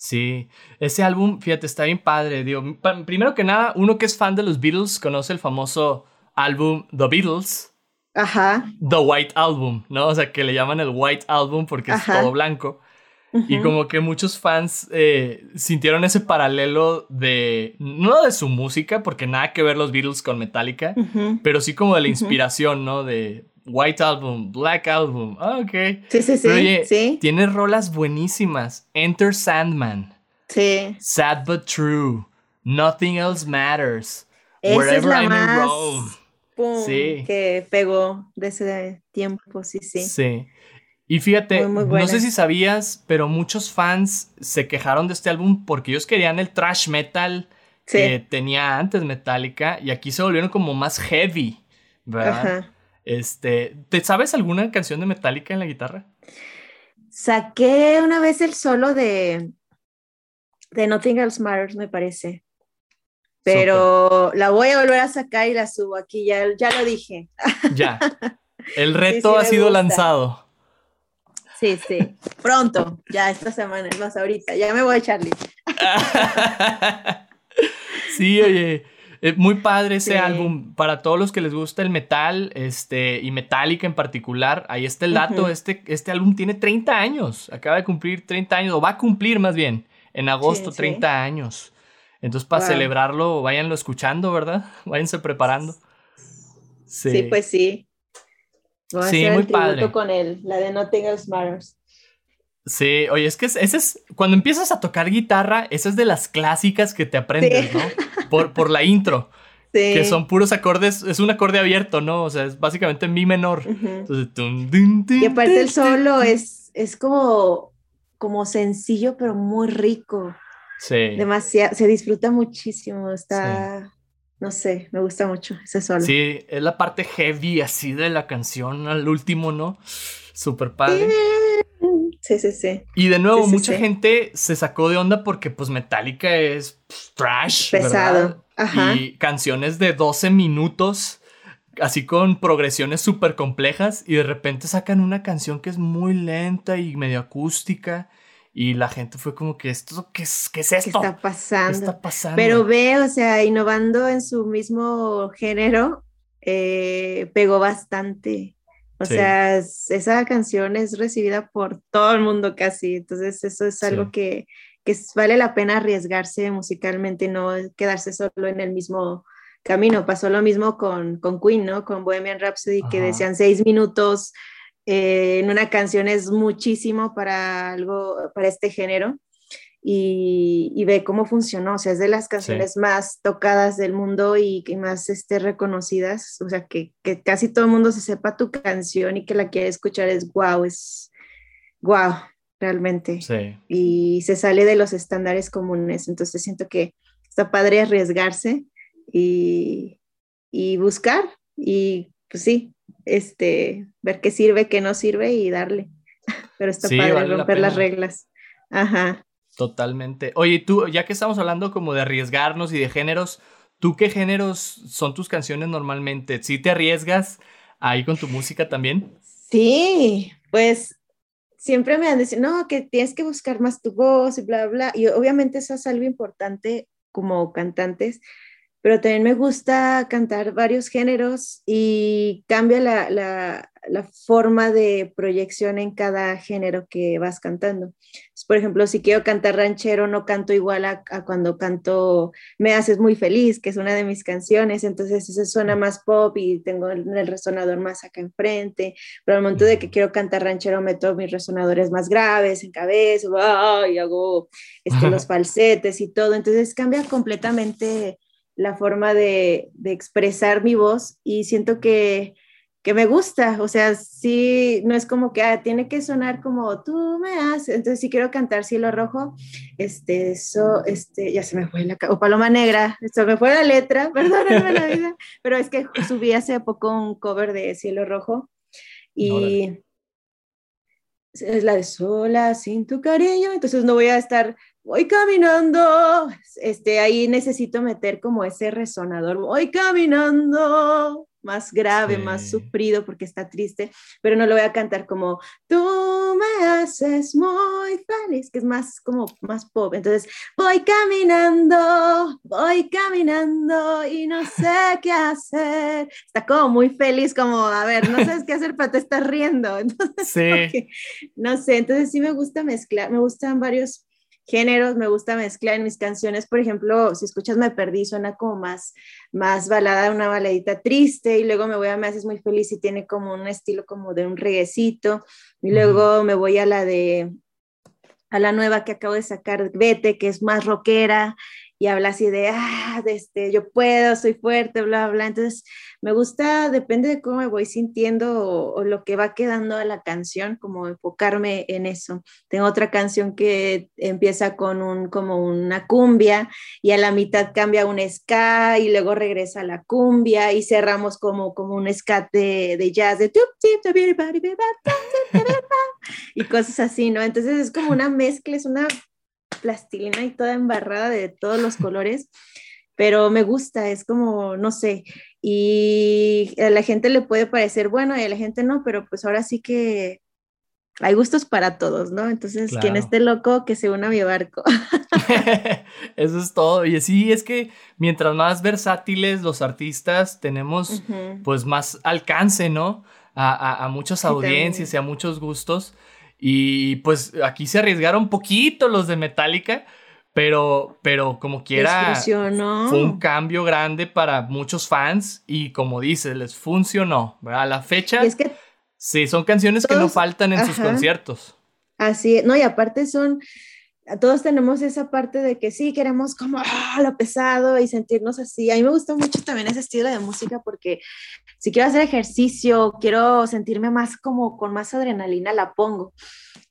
Sí, ese álbum, fíjate, está bien padre. Digo, primero que nada, uno que es fan de los Beatles conoce el famoso álbum The Beatles. Ajá. The White Album, ¿no? O sea, que le llaman el White Album porque es todo blanco. Y como que muchos fans eh, sintieron ese paralelo de, no de su música, porque nada que ver los Beatles con Metallica, pero sí como de la inspiración, ¿no? De White Album, Black Album, ah, ok. Sí, sí, sí. oye, tiene rolas buenísimas. Enter Sandman. Sí. Sad but True. Nothing Else Matters. Wherever I'm in Rome. sí. Que pegó de ese tiempo, sí, sí. Sí. Y fíjate, no sé si sabías, pero muchos fans se quejaron de este álbum porque ellos querían el trash metal que tenía antes Metallica y aquí se volvieron como más heavy, ¿verdad? Este, ¿te sabes alguna canción de Metallica en la guitarra? Saqué una vez el solo de de Nothing Else Matters, me parece. Pero la voy a volver a sacar y la subo aquí, ya, ya lo dije. Ya. <laughs> El reto ha sido lanzado. Sí, sí. Pronto, ya esta semana, más ahorita. Ya me voy, Charlie. <laughs> sí, oye. Eh, muy padre ese álbum. Para todos los que les gusta el metal, este, y Metallica en particular, ahí está el dato. este, este álbum tiene 30 años. Acaba de cumplir 30 años, o va a cumplir más bien, en agosto, 30 años. Entonces, para celebrarlo, váyanlo escuchando, ¿verdad? <laughs> Váyanse preparando. sí pues sí sí, muy padre. con él, la de Nothing Else Matters. Sí, oye, es que ese es, cuando empiezas a tocar guitarra, esa es de las clásicas que te aprendes, ¿no? Por, por la intro. <laughs> Sí. Que son puros acordes, es un acorde abierto, ¿no? O sea, es básicamente mi menor. Entonces, y aparte el solo es, es como, como sencillo, pero muy rico. Sí. Demasiado, se disfruta muchísimo, está no sé, me gusta mucho ese solo. Sí, es la parte heavy así de la canción al último, ¿no? Súper padre. Sí, sí, sí. Y de nuevo, mucha gente se sacó de onda porque pues Metallica es trash. Pesado. Ajá. Y canciones de 12 minutos, así con progresiones súper complejas, y de repente sacan una canción que es muy lenta y medio acústica. y la gente fue como que esto, ¿qué es, qué es esto? ¿Qué está pasando? ¿Qué está pasando? Pero ve, o sea, innovando en su mismo género, eh, pegó bastante. O sea, esa canción es recibida por todo el mundo casi, entonces eso es algo que, que vale la pena arriesgarse musicalmente no quedarse solo en el mismo camino. Pasó lo mismo con, con Queen, ¿no? Con Bohemian Rhapsody, que decían seis minutos eh, en una canción es muchísimo para algo, para este género y, ve cómo funcionó, o sea, es de las canciones más tocadas del mundo y, que más este, reconocidas, o sea, que, que, casi todo el mundo se sepa tu canción y que la quiere escuchar es wow, es wow, realmente. Sí. Y se sale de los estándares comunes, entonces siento que está padre arriesgarse y, y buscar y pues sí, este, ver qué sirve, qué no sirve y darle. <laughs> Pero está padre romper las reglas. Ajá. Totalmente. Oye, tú, ya que estamos hablando como de arriesgarnos y de géneros, ¿tú qué géneros son tus canciones normalmente? ¿Sí te arriesgas ahí con tu música también? Sí, pues siempre me han dicho, no, que tienes que buscar más tu voz y bla, bla. Y obviamente eso es algo importante como cantantes, pero también me gusta cantar varios géneros y cambia la, la, la, forma de proyección en cada género que vas cantando. Por ejemplo, si quiero cantar ranchero, no canto igual a, cuando canto Me haces muy feliz, que es una de mis canciones, entonces eso suena más pop y tengo el, resonador más acá enfrente, pero al momento de que quiero cantar ranchero meto mis resonadores más graves en cabeza y hago este, los <laughs> falsetes y todo, entonces cambia completamente la forma de, expresar mi voz y siento que, me gusta, o sea, sí, no es como que ah, tiene que sonar como tú me haces, entonces si quiero cantar Cielo Rojo, este, eso, este, ya se me fue la, o Paloma Negra, se me fue la letra, <laughs> perdónenme la vida, pero es que subí hace poco un cover de Cielo Rojo y es la de sola, sin tu cariño, entonces no voy a estar voy caminando, este, ahí necesito meter como ese resonador, voy caminando, más grave, más sufrido porque está triste, pero no lo voy a cantar como tú me haces muy feliz, que es más como más pop. Entonces, voy caminando, voy caminando y no sé qué hacer. Está como muy feliz, como, a ver, no sabes qué hacer, pero te estás riendo. <laughs> Entonces, sí. no sé, entonces sí me gusta mezclar, me gustan varios géneros, me gusta mezclar en mis canciones, por ejemplo, si escuchas Me Perdí, suena como más, más balada, una baladita triste, y luego me voy a Me Haces Muy Feliz y tiene como un estilo como de un reguecito, y luego me voy a la de, a la nueva que acabo de sacar, Vete, que es más rockera, y habla así de, ah, de este, yo puedo, soy fuerte, bla, bla. Entonces, me gusta, depende de cómo me voy sintiendo o, lo que va quedando a la canción, como enfocarme en eso. Tengo otra canción que empieza con un, como una cumbia y a la mitad cambia un ska y luego regresa a la cumbia y cerramos como, como un ska de, de jazz de y cosas así, ¿no? Entonces es como una mezcla, es una plastilina y toda embarrada de todos los colores, pero me gusta, es como, no sé, y a la gente le puede parecer bueno y a la gente no, pero pues ahora sí que hay gustos para todos, ¿no? Entonces, quien esté loco, que se una a mi barco. <laughs> <laughs> Eso es todo. Y sí, es que mientras más versátiles los artistas, tenemos pues más alcance, ¿no? A, muchas audiencias y a muchos gustos. Y pues aquí se arriesgaron poquito los de Metallica, pero, pero como quiera, fue un cambio grande para muchos fans y como dices, les funcionó. A la fecha, es que sí, son canciones que no faltan en sus conciertos. Así, no, y aparte son, todos tenemos esa parte de que sí, queremos como ah, lo pesado y sentirnos así. A mí me gusta mucho también ese estilo de música porque si quiero hacer ejercicio, quiero sentirme más como con más adrenalina, la pongo.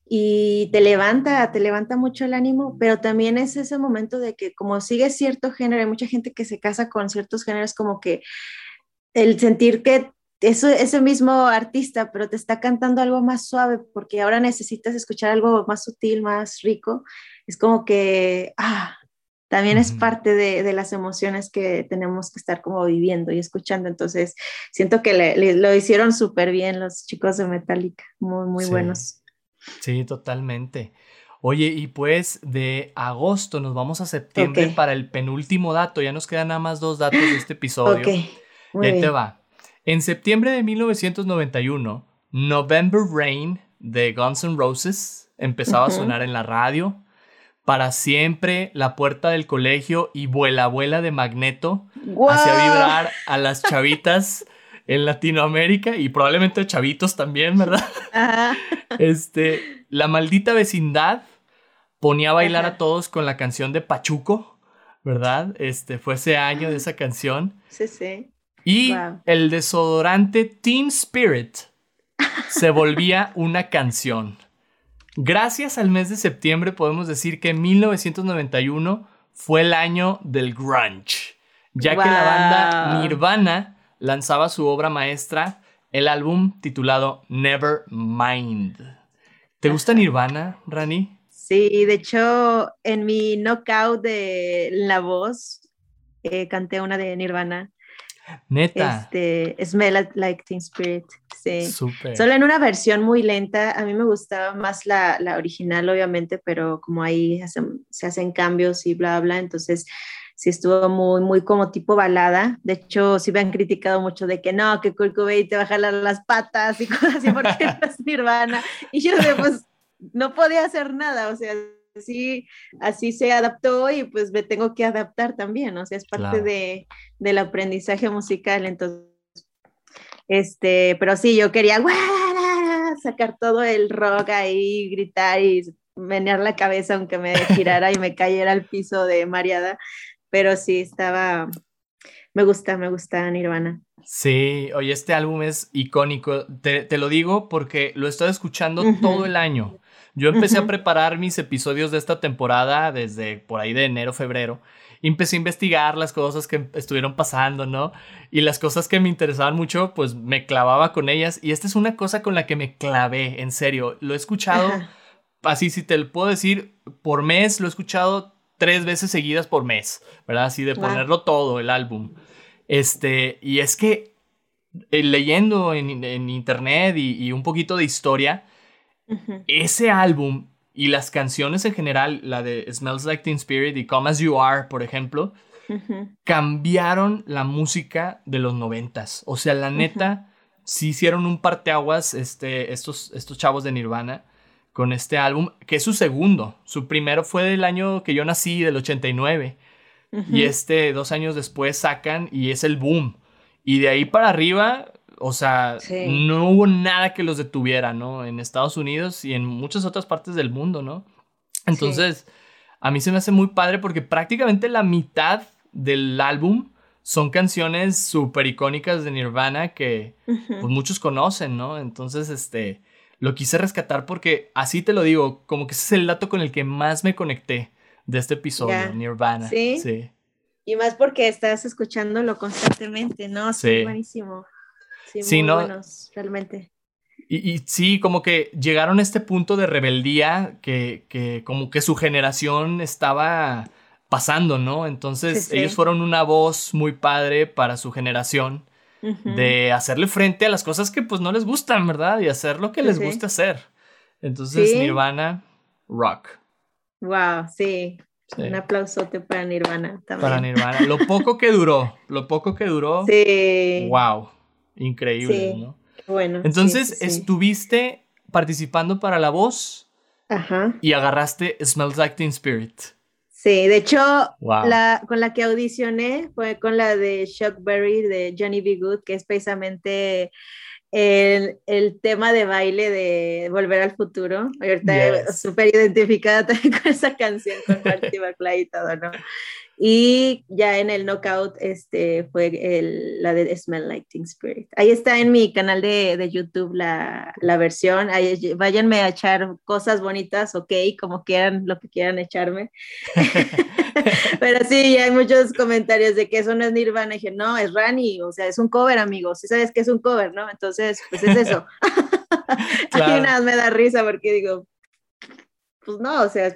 Y te levanta, te levanta mucho el ánimo, pero también es ese momento de que como sigue cierto género, hay mucha gente que se casa con ciertos géneros, como que el sentir que eso, ese mismo artista, pero te está cantando algo más suave, porque ahora necesitas escuchar algo más sutil, más rico, es como que, ah, también es parte de, las emociones que tenemos que estar como viviendo y escuchando. Entonces, siento que lo hicieron súper bien los chicos de Metallica, muy, muy buenos. Sí, totalmente. Oye, y pues de agosto nos vamos a septiembre para el penúltimo dato. Ya nos quedan nada más dos datos de este episodio. Ok. ahí te va. En septiembre de 1991, November Rain de Guns N' Roses empezaba a sonar en la radio. Para siempre, La Puerta del Colegio y Vuela Vuela de Magneto hacía vibrar a las chavitas <laughs> en Latinoamérica y probablemente a chavitos también, ¿verdad? Este, La Maldita Vecindad ponía a bailar a todos con la canción de Pachuco, ¿verdad? Este, fue ese año de esa canción. Sí, sí. Y el desodorante Teen Spirit se <laughs> volvía una canción. Gracias al mes de septiembre podemos decir que 1991 fue el año del grunge, ya que la banda Nirvana lanzaba su obra maestra, el álbum titulado Nevermind. ¿Te gusta Nirvana, Rani? Sí, de hecho, en mi knockout de La Voz eh, canté una de Nirvana. Neta. Este, Smell Like Teen Spirit. Sí. Solo en una versión muy lenta. A mí me gustaba más la, la original, obviamente, pero como ahí se hacen cambios y bla, bla. Entonces, sí estuvo muy, muy como tipo balada. De hecho, sí me han criticado mucho de que no, que Kurt Cobain te va a jalar las patas y cosas así porque <laughs> es Nirvana. Y yo, pues, no podía hacer nada. O sea, así, así se adaptó y pues me tengo que adaptar también, o sea, es parte de, del aprendizaje musical, entonces, este, pero sí, yo quería sacar todo el rock ahí, gritar y menear la cabeza aunque me <laughs> girara y me cayera al piso de mareada, pero sí, estaba, me gusta, me gusta Nirvana. Sí, oye, este álbum es icónico, te, te lo digo porque lo he estado escuchando todo el año. Yo empecé a preparar mis episodios de esta temporada desde por ahí de enero, febrero. Y empecé a investigar las cosas que estuvieron pasando, ¿no? Y las cosas que me interesaban mucho, pues me clavaba con ellas. Y esta es una cosa con la que me clavé, en serio. Lo he escuchado, así si te lo puedo decir, por mes, lo he escuchado tres veces seguidas por mes, ¿verdad? Así de ponerlo todo, el álbum. Este, y es que eh, leyendo en, internet y, un poquito de historia, ese álbum y las canciones en general, la de Smells Like Teen Spirit y Come As You Are, por ejemplo, cambiaron la música de los noventas. O sea, la neta, sí hicieron un parteaguas este, estos, estos chavos de Nirvana con este álbum, que es su segundo. Su primero fue del año que yo nací, del 89. Y este, dos años después, sacan y es el boom. Y de ahí para arriba, o sea, no hubo nada que los detuviera, ¿no? En Estados Unidos y en muchas otras partes del mundo, ¿no? Entonces, a mí se me hace muy padre porque prácticamente la mitad del álbum son canciones súper icónicas de Nirvana que pues, muchos conocen, ¿no? Entonces, este, lo quise rescatar porque así te lo digo, como que ese es el dato con el que más me conecté de este episodio, Nirvana. ¿Sí? sí. Y más porque estás escuchándolo constantemente, ¿no? Sí. Buenísimo. Sí, muy buenos, realmente. Y, sí, como que llegaron a este punto de rebeldía que, que como que su generación estaba pasando, ¿no? Entonces ellos fueron una voz muy padre para su generación de hacerle frente a las cosas que pues no les gustan, ¿verdad? Y hacer lo que les gusta hacer. Entonces Nirvana, rock. Wow, sí. Un aplausote para Nirvana también. Para Nirvana. Lo poco que duró, lo poco que duró. Sí. Wow. Increíble, ¿no? Bueno. Entonces, estuviste participando para la voz Ajá. y agarraste Smells Like Teen Spirit. Sí, de hecho, la, con la que audicioné fue con la de Chuck Berry de Johnny B. Good, que es precisamente el, el, tema de baile de Volver al Futuro. Ahorita súper identificada <laughs> también con esa canción, con <laughs> Marty McFly y todo, ¿no? Y ya en el knockout este, fue el, la de Smell Like Teen Spirit. Ahí está en mi canal de, de YouTube la, la, versión. Ahí, váyanme a echar cosas bonitas, ok, como quieran, lo que quieran echarme. <laughs> <laughs> Pero sí, hay muchos comentarios de que eso no es Nirvana. Y dije, no, es Rani, o sea, es un cover, amigos. Sí sabes que es un cover, ¿no? Entonces, pues es eso. <laughs> Claro. nada me da risa porque digo, pues no, o sea,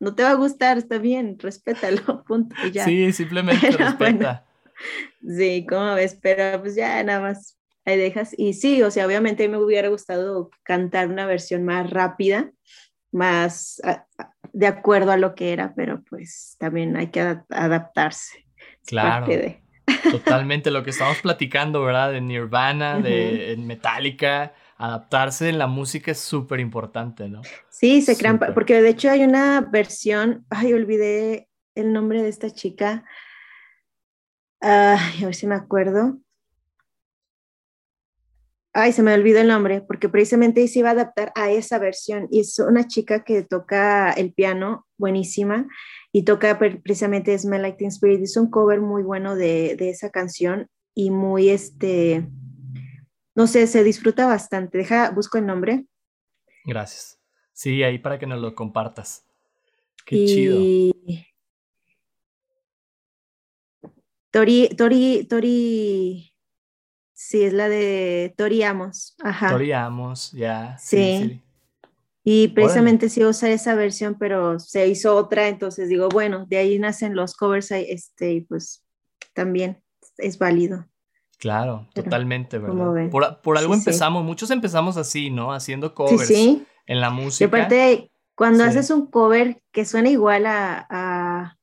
no te va a gustar, está bien, respétalo, <laughs> punto. Y ya. Sí, simplemente <laughs> respeta. sí, como ves, pero pues ya nada más ahí dejas. Y sí, o sea, obviamente me hubiera gustado cantar una versión más rápida, más de acuerdo a lo que era, pero pues también hay que adaptarse. Claro. Totalmente lo que estamos platicando, ¿verdad? De Nirvana, <laughs> de Metallica, adaptarse en la música es súper importante, ¿no? Sí, se crean, porque de hecho hay una versión, ay, olvidé el nombre de esta chica, ay, a ver si me acuerdo. Ay, se me olvidó el nombre, porque precisamente se iba a adaptar a esa versión. Y es una chica que toca el piano, buenísima, y toca precisamente Smell Like Teen Spirit. Hizo un cover muy bueno de, de, esa canción y muy, este, no sé, se disfruta bastante. Deja, busco el nombre. Gracias. Sí, ahí para que nos lo compartas. Qué chido. Tori, Tori, Tori Sí, es la de Tori Amos. Ajá. Tori Amos, ya. Sí. Y precisamente sí usar esa versión, pero se hizo otra, entonces digo, bueno, de ahí nacen los covers, este, y pues también es válido. Claro, totalmente, ¿verdad? Por, algo empezamos, muchos empezamos así, ¿no? Haciendo covers sí, en la música. Y aparte, cuando haces un cover que suena igual a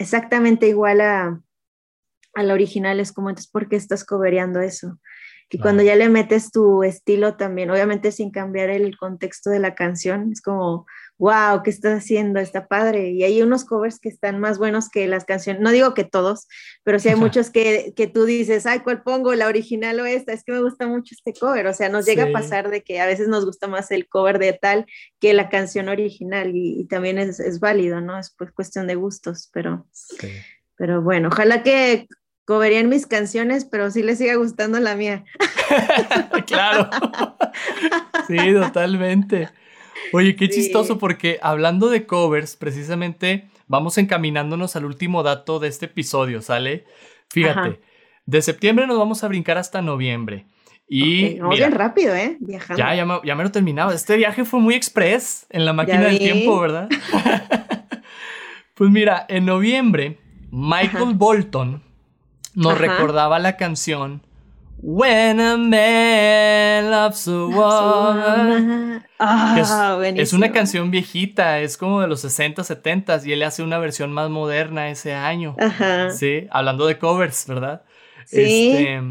exactamente igual a, a la original es como, entonces, ¿por qué estás cobereando eso? Y cuando ya le metes tu estilo también, obviamente sin cambiar el contexto de la canción, es como, wow, ¿qué estás haciendo? Está padre. Y hay unos covers que están más buenos que las canciones, no digo que todos, pero sí hay muchos que, que, tú dices, ay, ¿cuál pongo? ¿La original o esta? Es que me gusta mucho este cover. O sea, nos llega a pasar de que a veces nos gusta más el cover de tal que la canción original y, también es, es, válido, ¿no? Es pues cuestión de gustos, pero... Pero bueno, ojalá que coverían mis canciones, pero sí les siga gustando la mía. <laughs> claro. <laughs> sí, totalmente. Oye, qué chistoso porque hablando de covers, precisamente vamos encaminándonos al último dato de este episodio, ¿sale? Fíjate, de septiembre nos vamos a brincar hasta noviembre. Y vamos bien rápido, ¿eh? Viajando. Ya, ya me, ya me lo terminaba. Este viaje fue muy express en la máquina del tiempo, ¿verdad? <laughs> pues mira, en noviembre, Michael Bolton nos recordaba la canción When a Man Loves a Woman. <laughs> Ah, es, una canción viejita, es como de los 60, 70 y él hace una versión más moderna ese año. Sí, hablando de covers, ¿verdad? Sí. Este,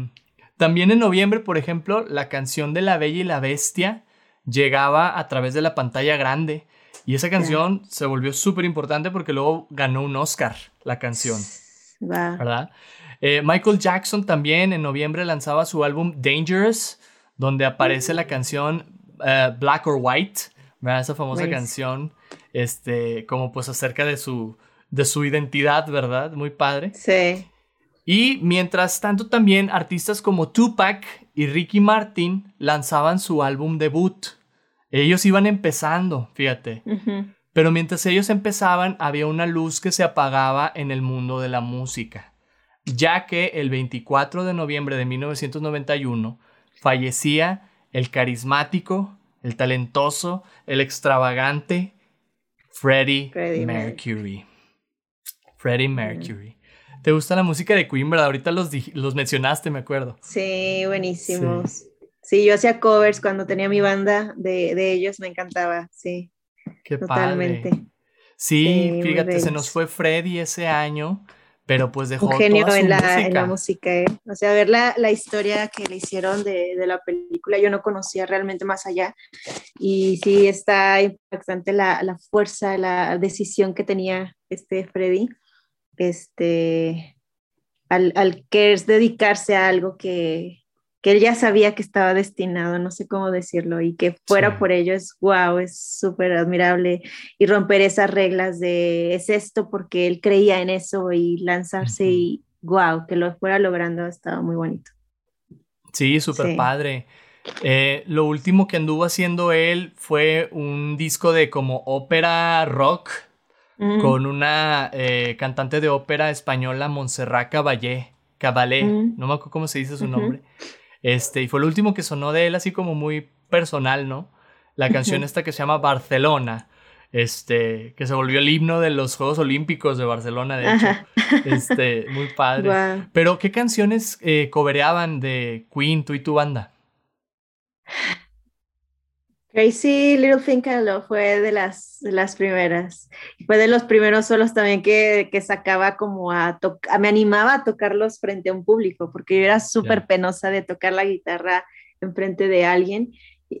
también en noviembre, por ejemplo, la canción de La Bella y la Bestia llegaba a través de la pantalla grande. Y esa canción se volvió súper importante porque luego ganó un Oscar, la canción. ¿Verdad? Eh, Michael Jackson también en noviembre lanzaba su álbum Dangerous, donde aparece la canción eh, Black or White, esa famosa canción, este, como pues acerca de su, de su identidad, ¿verdad? Muy padre. Sí. Y mientras tanto también artistas como Tupac y Ricky Martin lanzaban su álbum debut. Ellos iban empezando, fíjate. Pero mientras ellos empezaban había una luz que se apagaba en el mundo de la música ya que el 24 de noviembre de 1991 fallecía el carismático, el talentoso, el extravagante Freddie, Mercury. Freddie Mercury. ¿Te gusta la música de Queen, verdad? Ahorita los, los mencionaste, me acuerdo. Sí, buenísimos. Sí. yo hacía covers cuando tenía mi banda de, ellos, me encantaba, sí. Qué Totalmente. Sí, fíjate, se nos fue Freddie ese año pero pues dejó un genio en, la, en, la, música. ¿eh? O sea, ver la, la, historia que le hicieron de, de, la película, yo no conocía realmente más allá. Y sí está impactante la, la fuerza, la decisión que tenía este Freddy este, al, al querer dedicarse a algo que, que él ya sabía que estaba destinado, no sé cómo decirlo, y que fuera por ello es wow, es súper admirable. Y romper esas reglas de es esto porque él creía en eso y lanzarse y wow, que lo fuera logrando estaba muy bonito. Sí, súper padre. Eh, lo último que anduvo haciendo él fue un disco de como ópera rock con una eh, cantante de ópera española, Montserrat Caballé. Caballé, no me acuerdo cómo se dice su nombre. Este, y fue el último que sonó de él así como muy personal, ¿no? La canción esta que se llama Barcelona, este, que se volvió el himno de los Juegos Olímpicos de Barcelona, de hecho. Este, muy padre. Pero, ¿qué canciones eh, cobereaban de Queen, tú y tu banda? Crazy Little Thing I Love fue de las, de las primeras. Fue de los primeros solos también que, que sacaba como a tocar, me animaba a tocarlos frente a un público, porque yo era súper penosa de tocar la guitarra en frente de alguien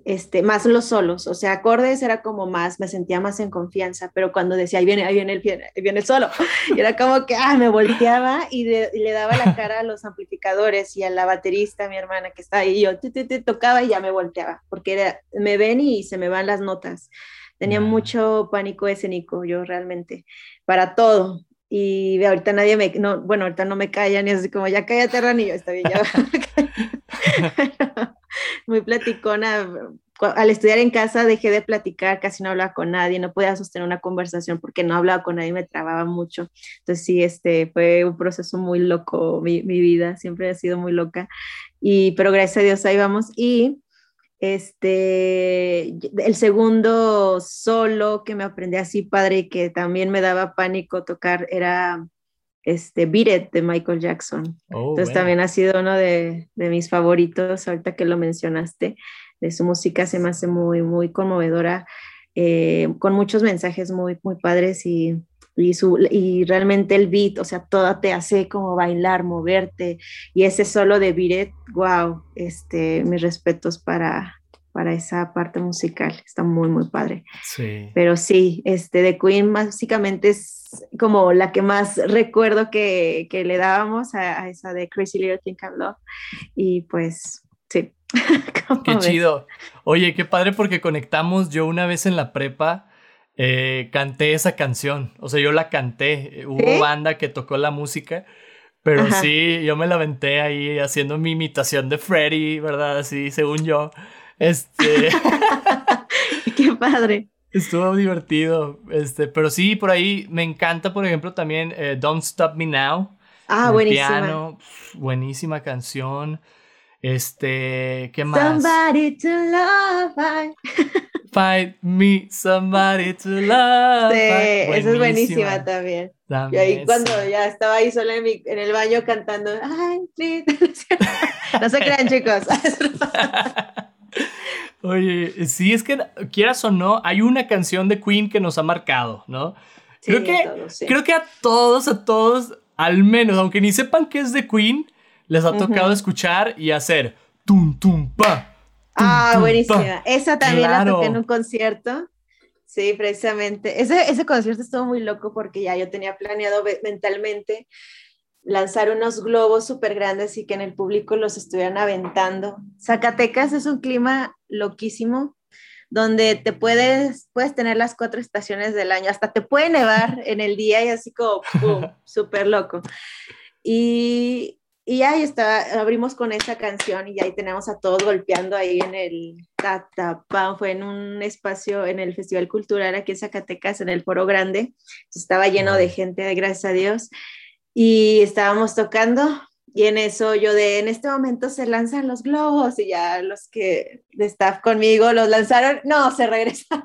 este, más los solos, o sea, acordes era como más, me sentía más en confianza, pero cuando decía, ahí viene, ahí viene el, ahí viene el solo, y era como que, ah, me volteaba y, le daba la cara a los amplificadores y a la baterista, mi hermana que está ahí, y yo te, tocaba y ya me volteaba, porque era, me ven y se me van las notas. Tenía mucho pánico escénico, yo realmente, para todo. Y ahorita nadie me, no, bueno, ahorita no me callan y así como, ya cállate, Ranillo, está bien, ya. <laughs> muy platicona. Al estudiar en casa dejé de platicar, casi no hablaba con nadie, no podía sostener una conversación porque no hablaba con nadie, me trababa mucho. Entonces sí, este fue un proceso muy loco, mi, mi vida siempre ha sido muy loca. Y, pero gracias a Dios ahí vamos. Y este, el segundo solo que me aprendí así padre y que también me daba pánico tocar era este, Beat It de Michael Jackson. Oh, Entonces también ha sido uno de, de, mis favoritos, ahorita que lo mencionaste, de su música se me hace muy, muy conmovedora, eh, con muchos mensajes muy, muy padres y, y, su, y realmente el beat, o sea, todo te hace como bailar, moverte, y ese solo de It, wow, este, mis respetos para, para esa parte musical. Está muy, muy padre. Sí. Pero sí, este, de Queen básicamente es como la que más recuerdo que, que le dábamos a, esa de Crazy Little Thing I Love. Y pues, sí. <laughs> Qué chido. Oye, qué padre porque conectamos. Yo una vez en la prepa eh, canté esa canción. O sea, yo la canté. Hubo banda que tocó la música. Pero sí, yo me la aventé ahí haciendo mi imitación de Freddy, ¿verdad? Así, según yo. Este. <laughs> Qué padre. Estuvo divertido. Este, pero sí, por ahí me encanta, por ejemplo, también eh, Don't Stop Me Now. Ah, buenísima. buenísima canción. Este, ¿qué más? Somebody to love. <laughs> Find me somebody to love. Sí, esa es buenísima también. y ahí cuando ya estaba ahí sola en, en el baño cantando, ay, <laughs> no se crean chicos. <laughs> Oye, sí, es que quieras o no, hay una canción de Queen que nos ha marcado, ¿no? creo, que, creo que a todos, a todos, al menos, aunque ni sepan que es de Queen, les ha tocado escuchar y hacer tum tum pa. Ah, buenísima. Esa también la toqué en un concierto. Sí, precisamente. Ese, ese concierto estuvo muy loco porque ya yo tenía planeado mentalmente lanzar unos globos súper grandes y que en el público los estuvieran aventando. Zacatecas es un clima loquísimo donde te puedes, puedes tener las cuatro estaciones del año, hasta te puede nevar en el día y así como, <laughs> súper loco. Y, y ahí está, abrimos con esa canción y ahí tenemos a todos golpeando ahí en el Tatapam, fue en un espacio en el Festival Cultural aquí en Zacatecas, en el Foro Grande, estaba lleno de gente, gracias a Dios, y estábamos tocando y en eso yo de, en este momento se lanzan los globos y ya los que de staff conmigo los lanzaron, no, se regresaron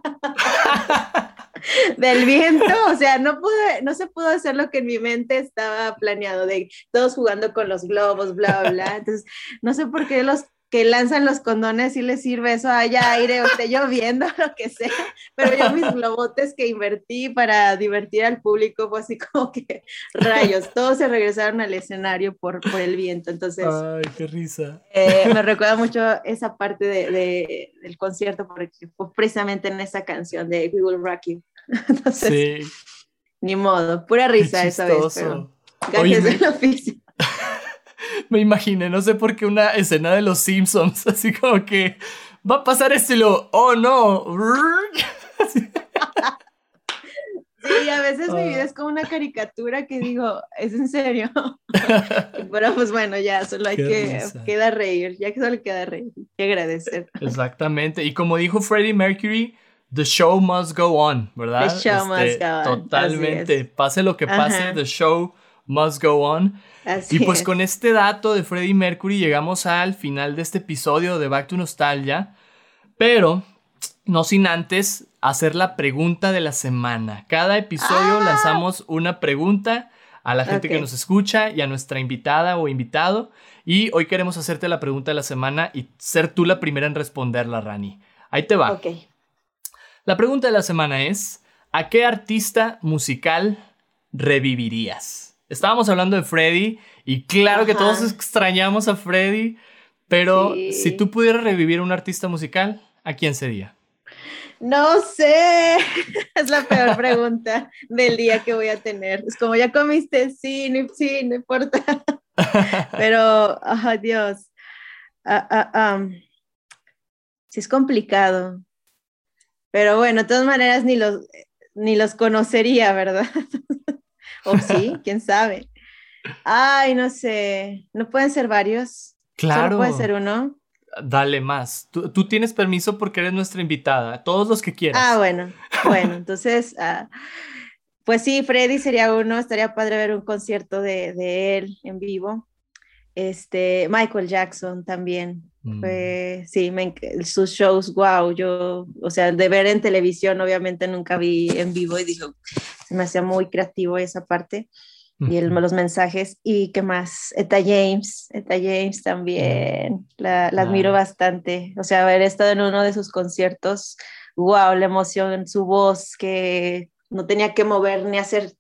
<laughs> del viento, o sea, no pude, no se pudo hacer lo que en mi mente estaba planeado, de todos jugando con los globos, bla, bla, entonces no sé por qué los que lanzan los condones y les sirve eso, haya aire o esté lloviendo, <laughs> lo que sea. Pero yo mis globotes que invertí para divertir al público fue así como que rayos, todos se regresaron al escenario por, por el viento. Entonces, ay, qué risa. Eh, me recuerda mucho esa parte de, del concierto porque fue precisamente en esa canción de We Will Rock You. <laughs> Entonces, sí. ni modo, pura risa esa vez, pero gracias del oficio <laughs> me imaginé, no sé por qué, una escena de los Simpsons, <laughs> así como que va a pasar esto y lo, oh no. Sí, a veces mi vida ah. es como una caricatura que digo, ¿es en serio? Pero pues bueno, ya solo hay que queda reír, ya que solo queda reír, que agradecer. Exactamente, y como dijo Freddie Mercury, the show must go on, ¿verdad? The show must este, go on. Totalmente, pase lo que pase, the show must go on y pues con este dato de Freddie Mercury llegamos al final de este episodio de Back to Nostalgia, pero no sin antes hacer la pregunta de la semana. Cada episodio ah. lanzamos una pregunta a la gente que nos escucha y a nuestra invitada o invitado. Y hoy queremos hacerte la pregunta de la semana y ser tú la primera en responderla, Rani. Ahí te va. Ok. La pregunta de la semana es, ¿a qué artista musical revivirías? Estábamos hablando de Freddy y claro que todos extrañamos a Freddy, pero Sí. si tú pudieras revivir a un artista musical, ¿a quién sería? No sé, <laughs> es la peor pregunta del día que voy a tener. Es como, ¿ya comiste? Sí, no, sí, no importa. <laughs> Pero, oh, Dios. Ah, ah, sí es complicado. Pero bueno, de todas maneras ni los, ni los conocería, ¿verdad? <laughs> o sí, quién sabe. Ay, no sé. ¿No pueden ser varios? Claro. Solo puede ser uno. Dale más. Tú, tú tienes permiso porque eres nuestra invitada. Todos los que quieras. Ah, bueno, bueno, entonces, ah, pues sí, Freddy sería uno, estaría padre ver un concierto de, de él en vivo. Este, Michael Jackson también, Fue, sí, me sus shows, wow, yo, o sea, de ver en televisión, obviamente nunca vi en vivo y dijo, se me hacía muy creativo esa parte y el, los mensajes. ¿Y qué más? Eta James, Eta James también, la, la admiro Ah. bastante. O sea, haber estado en uno de sus conciertos, wow, la emoción en su voz, que no tenía que mover ni hacer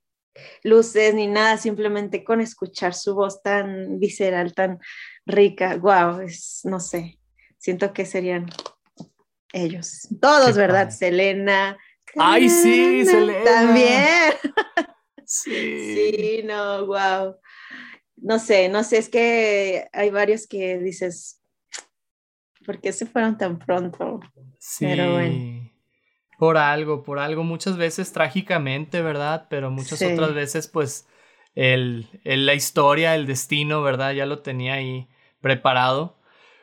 luces ni nada, simplemente con escuchar su voz tan visceral, tan rica, wow, es, no sé, siento que serían ellos. Todos, Qué ¿verdad? padre. Selena. Ay, sí, Selena. También. Sí. Sí, no, wow. No sé, no sé, es que hay varios que dices, ¿por qué se fueron tan pronto? Sí. Pero bueno. Por algo, por algo, muchas veces trágicamente, ¿verdad? Pero muchas Sí. otras veces, pues, el, el- la historia, el destino, ¿verdad? Ya lo tenía ahí preparado.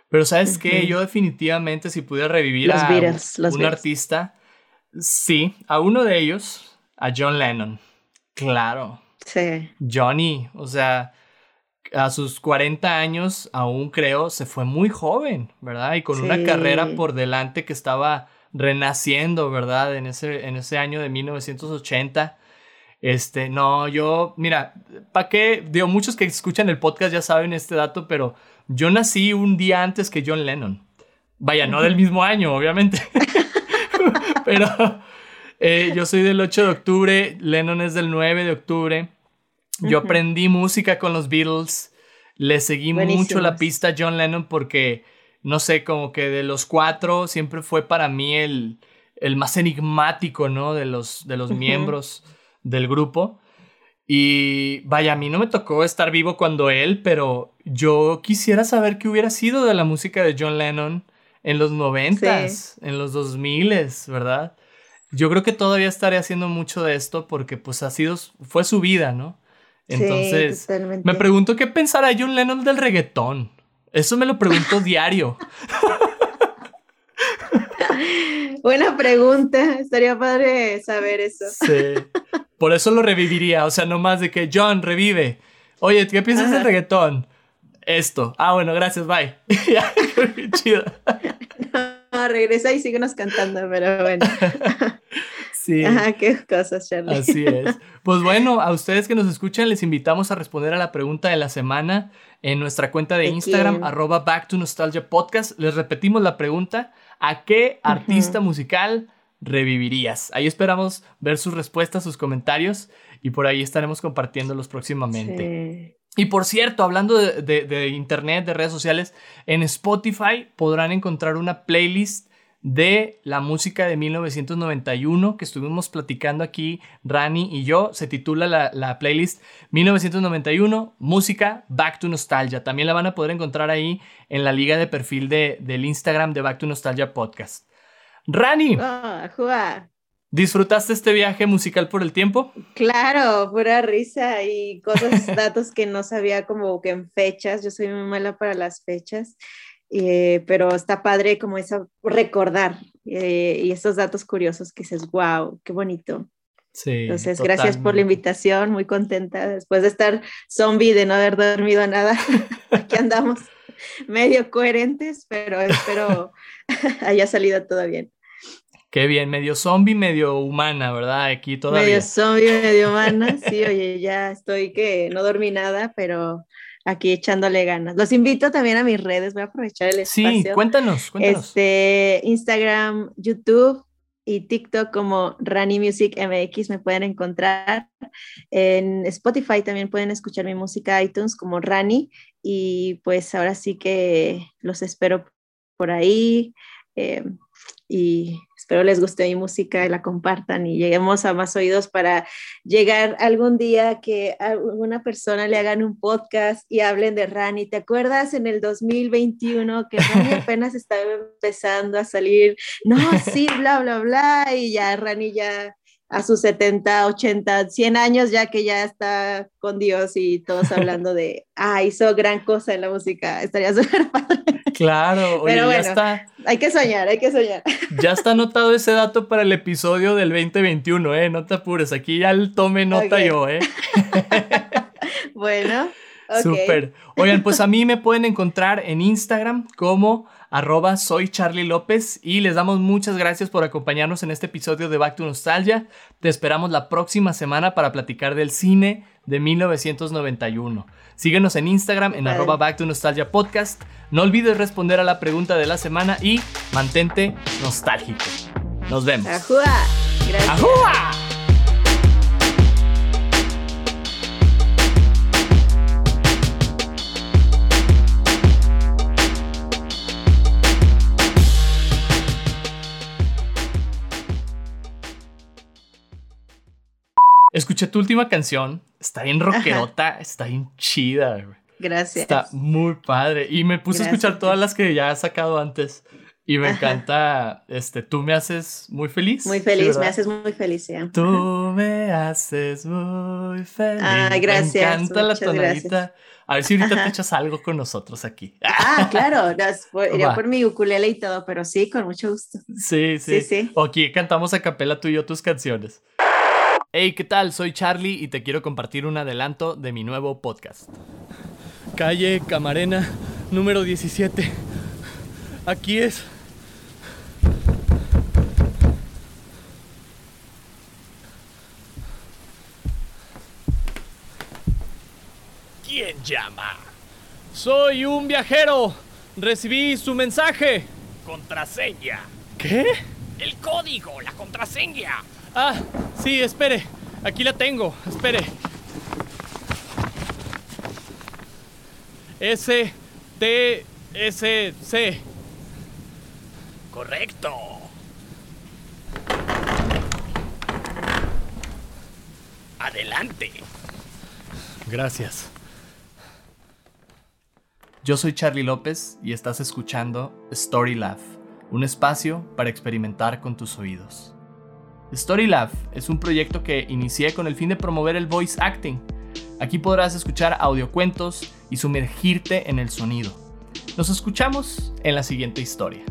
Pero ¿sabes qué? Ujú. Yo definitivamente, si pudiera revivir Los a Beatles, los un artista, sí, a uno de ellos, a John Lennon. Claro. Sí, Johnny, o sea, a sus 40 años, aún creo, se fue muy joven, ¿verdad? Y con una carrera por delante que estaba renaciendo, ¿verdad? En ese, en ese año de 1980. Este, no, yo, mira, ¿para qué? Digo, muchos que escuchan el podcast ya saben este dato, pero yo nací un día antes que John Lennon. Vaya, no del mismo año, obviamente. <laughs> pero eh, yo soy del 8 de octubre, Lennon es del 9 de octubre. Yo aprendí música con los Beatles, le seguí mucho la pista a John Lennon porque, no sé, como que de los cuatro siempre fue para mí el, el más enigmático, ¿no? De los, de los miembros del grupo. Y vaya, a mí no me tocó estar vivo cuando él, pero yo quisiera saber qué hubiera sido de la música de John Lennon en los noventas, en los dos miles, ¿verdad? Yo creo que todavía estaré haciendo mucho de esto porque pues ha sido, fue su vida, ¿no? Entonces, sí, me pregunto qué pensará John Lennon del reggaetón. Eso me lo pregunto <laughs> diario. <laughs> Buena pregunta, estaría padre saber eso. Sí. Por eso lo reviviría. O sea, no más de que John revive. Oye, ¿qué piensas del Ajá. reggaetón? Esto. Ah, bueno, gracias, bye. <laughs> Chido. <laughs> No, regresa y síguenos cantando, pero bueno. Sí. Ajá, qué cosas, Charlie. Así es. <laughs> Pues bueno, a ustedes que nos escuchan, les invitamos a responder a la pregunta de la semana en nuestra cuenta de ¿De Instagram, quién? arroba Back to Nostalgia Podcast. Les repetimos la pregunta: ¿a qué artista musical revivirías? Ahí esperamos ver sus respuestas, sus comentarios y por ahí estaremos compartiéndolos próximamente. Sí. Y por cierto, hablando de, de- de internet, de redes sociales, en Spotify podrán encontrar una playlist de la música de 1991 que estuvimos platicando aquí, Rani y yo. Se titula la, la playlist 1991, música Back to Nostalgia. También la van a poder encontrar ahí en la liga de perfil de, del Instagram de Back to Nostalgia Podcast. Rani, Juá. ¿disfrutaste este viaje musical por el tiempo? Claro, pura risa y cosas, <laughs> datos que no sabía como que en fechas, yo soy muy mala para las fechas, eh, pero está padre como eso, recordar eh, y estos datos curiosos que dices, wow, qué bonito. Sí. Entonces, gracias por la invitación, muy contenta después de estar zombie, de no haber dormido nada, <laughs> aquí andamos medio coherentes, pero espero <laughs> haya salido todo bien. Qué bien, medio zombie, medio humana, ¿verdad? Aquí todavía. Medio zombie, medio humana. Sí, oye, ya estoy que no dormí nada, pero aquí echándole ganas. Los invito también a mis redes, voy a aprovechar el espacio. Sí, cuéntanos, cuéntanos. Este, Instagram, YouTube y TikTok como Rani Music MX me pueden encontrar. En Spotify también pueden escuchar mi música iTunes como Rani y pues ahora sí que los espero por ahí. Eh, y espero les guste mi música y la compartan y lleguemos a más oídos para llegar algún día que a alguna persona le hagan un podcast y hablen de Rani. ¿Te acuerdas en el 2021 que Rani <laughs> apenas estaba empezando a salir? No, sí, bla, bla, bla, y ya Rani ya a sus 70, 80, 100 años ya que ya está con Dios y todos <laughs> hablando de, ah, hizo gran cosa en la música, estaría <laughs> súper padre. Claro, Pero bueno, ya está, hay que soñar, hay que soñar. <laughs> Ya está anotado ese dato para el episodio del 2021, ¿eh? No te apures, aquí ya tome nota yo, ¿eh? bueno. Okay. Súper. Oigan, pues a mí me pueden encontrar en Instagram como arroba soy Charlie López y les damos muchas gracias por acompañarnos en este episodio de Back to Nostalgia. Te esperamos la próxima semana para platicar del cine de 1991. Síguenos en Instagram en arroba Back to Nostalgia Podcast. No olvides responder a la pregunta de la semana y mantente nostálgico. Nos vemos. ¡Ajúa! Gracias. ¡Ajúa! Escuché tu última canción. Está bien rockerota, Ajá. está bien chida. Güey. Gracias. Está muy padre. Y me puse Gracias. a escuchar todas las que ya has sacado antes. Y me Ajá. encanta, este, tú me haces muy feliz. Muy feliz, ¿sí, me haces muy feliz, ¿sí? Tú me haces muy feliz. Ah, gracias. Me encanta la tonadita. Gracias. A ver si ahorita Ajá. te echas algo con nosotros aquí. Ah, claro, iría por mi ukulele y todo, pero sí, con mucho gusto. Sí, sí. Sí, sí. O aquí cantamos a capela tú y yo tus canciones. Hey, ¿qué tal? Soy Charlie y te quiero compartir un adelanto de mi nuevo podcast. Calle Camarena, número 17. Aquí es. ¿Quién llama? Soy un viajero. Recibí su mensaje. Contraseña. ¿Qué? El código, la contraseña. Ah, sí, espere. Aquí la tengo. Espere. S T S C. Correcto. Adelante. Gracias. Yo soy Charlie López y estás escuchando Story Lab, un espacio para experimentar con tus oídos. Story Lab es un proyecto que inicié con el fin de promover el voice acting. Aquí podrás escuchar audiocuentos y sumergirte en el sonido. Nos escuchamos en la siguiente historia.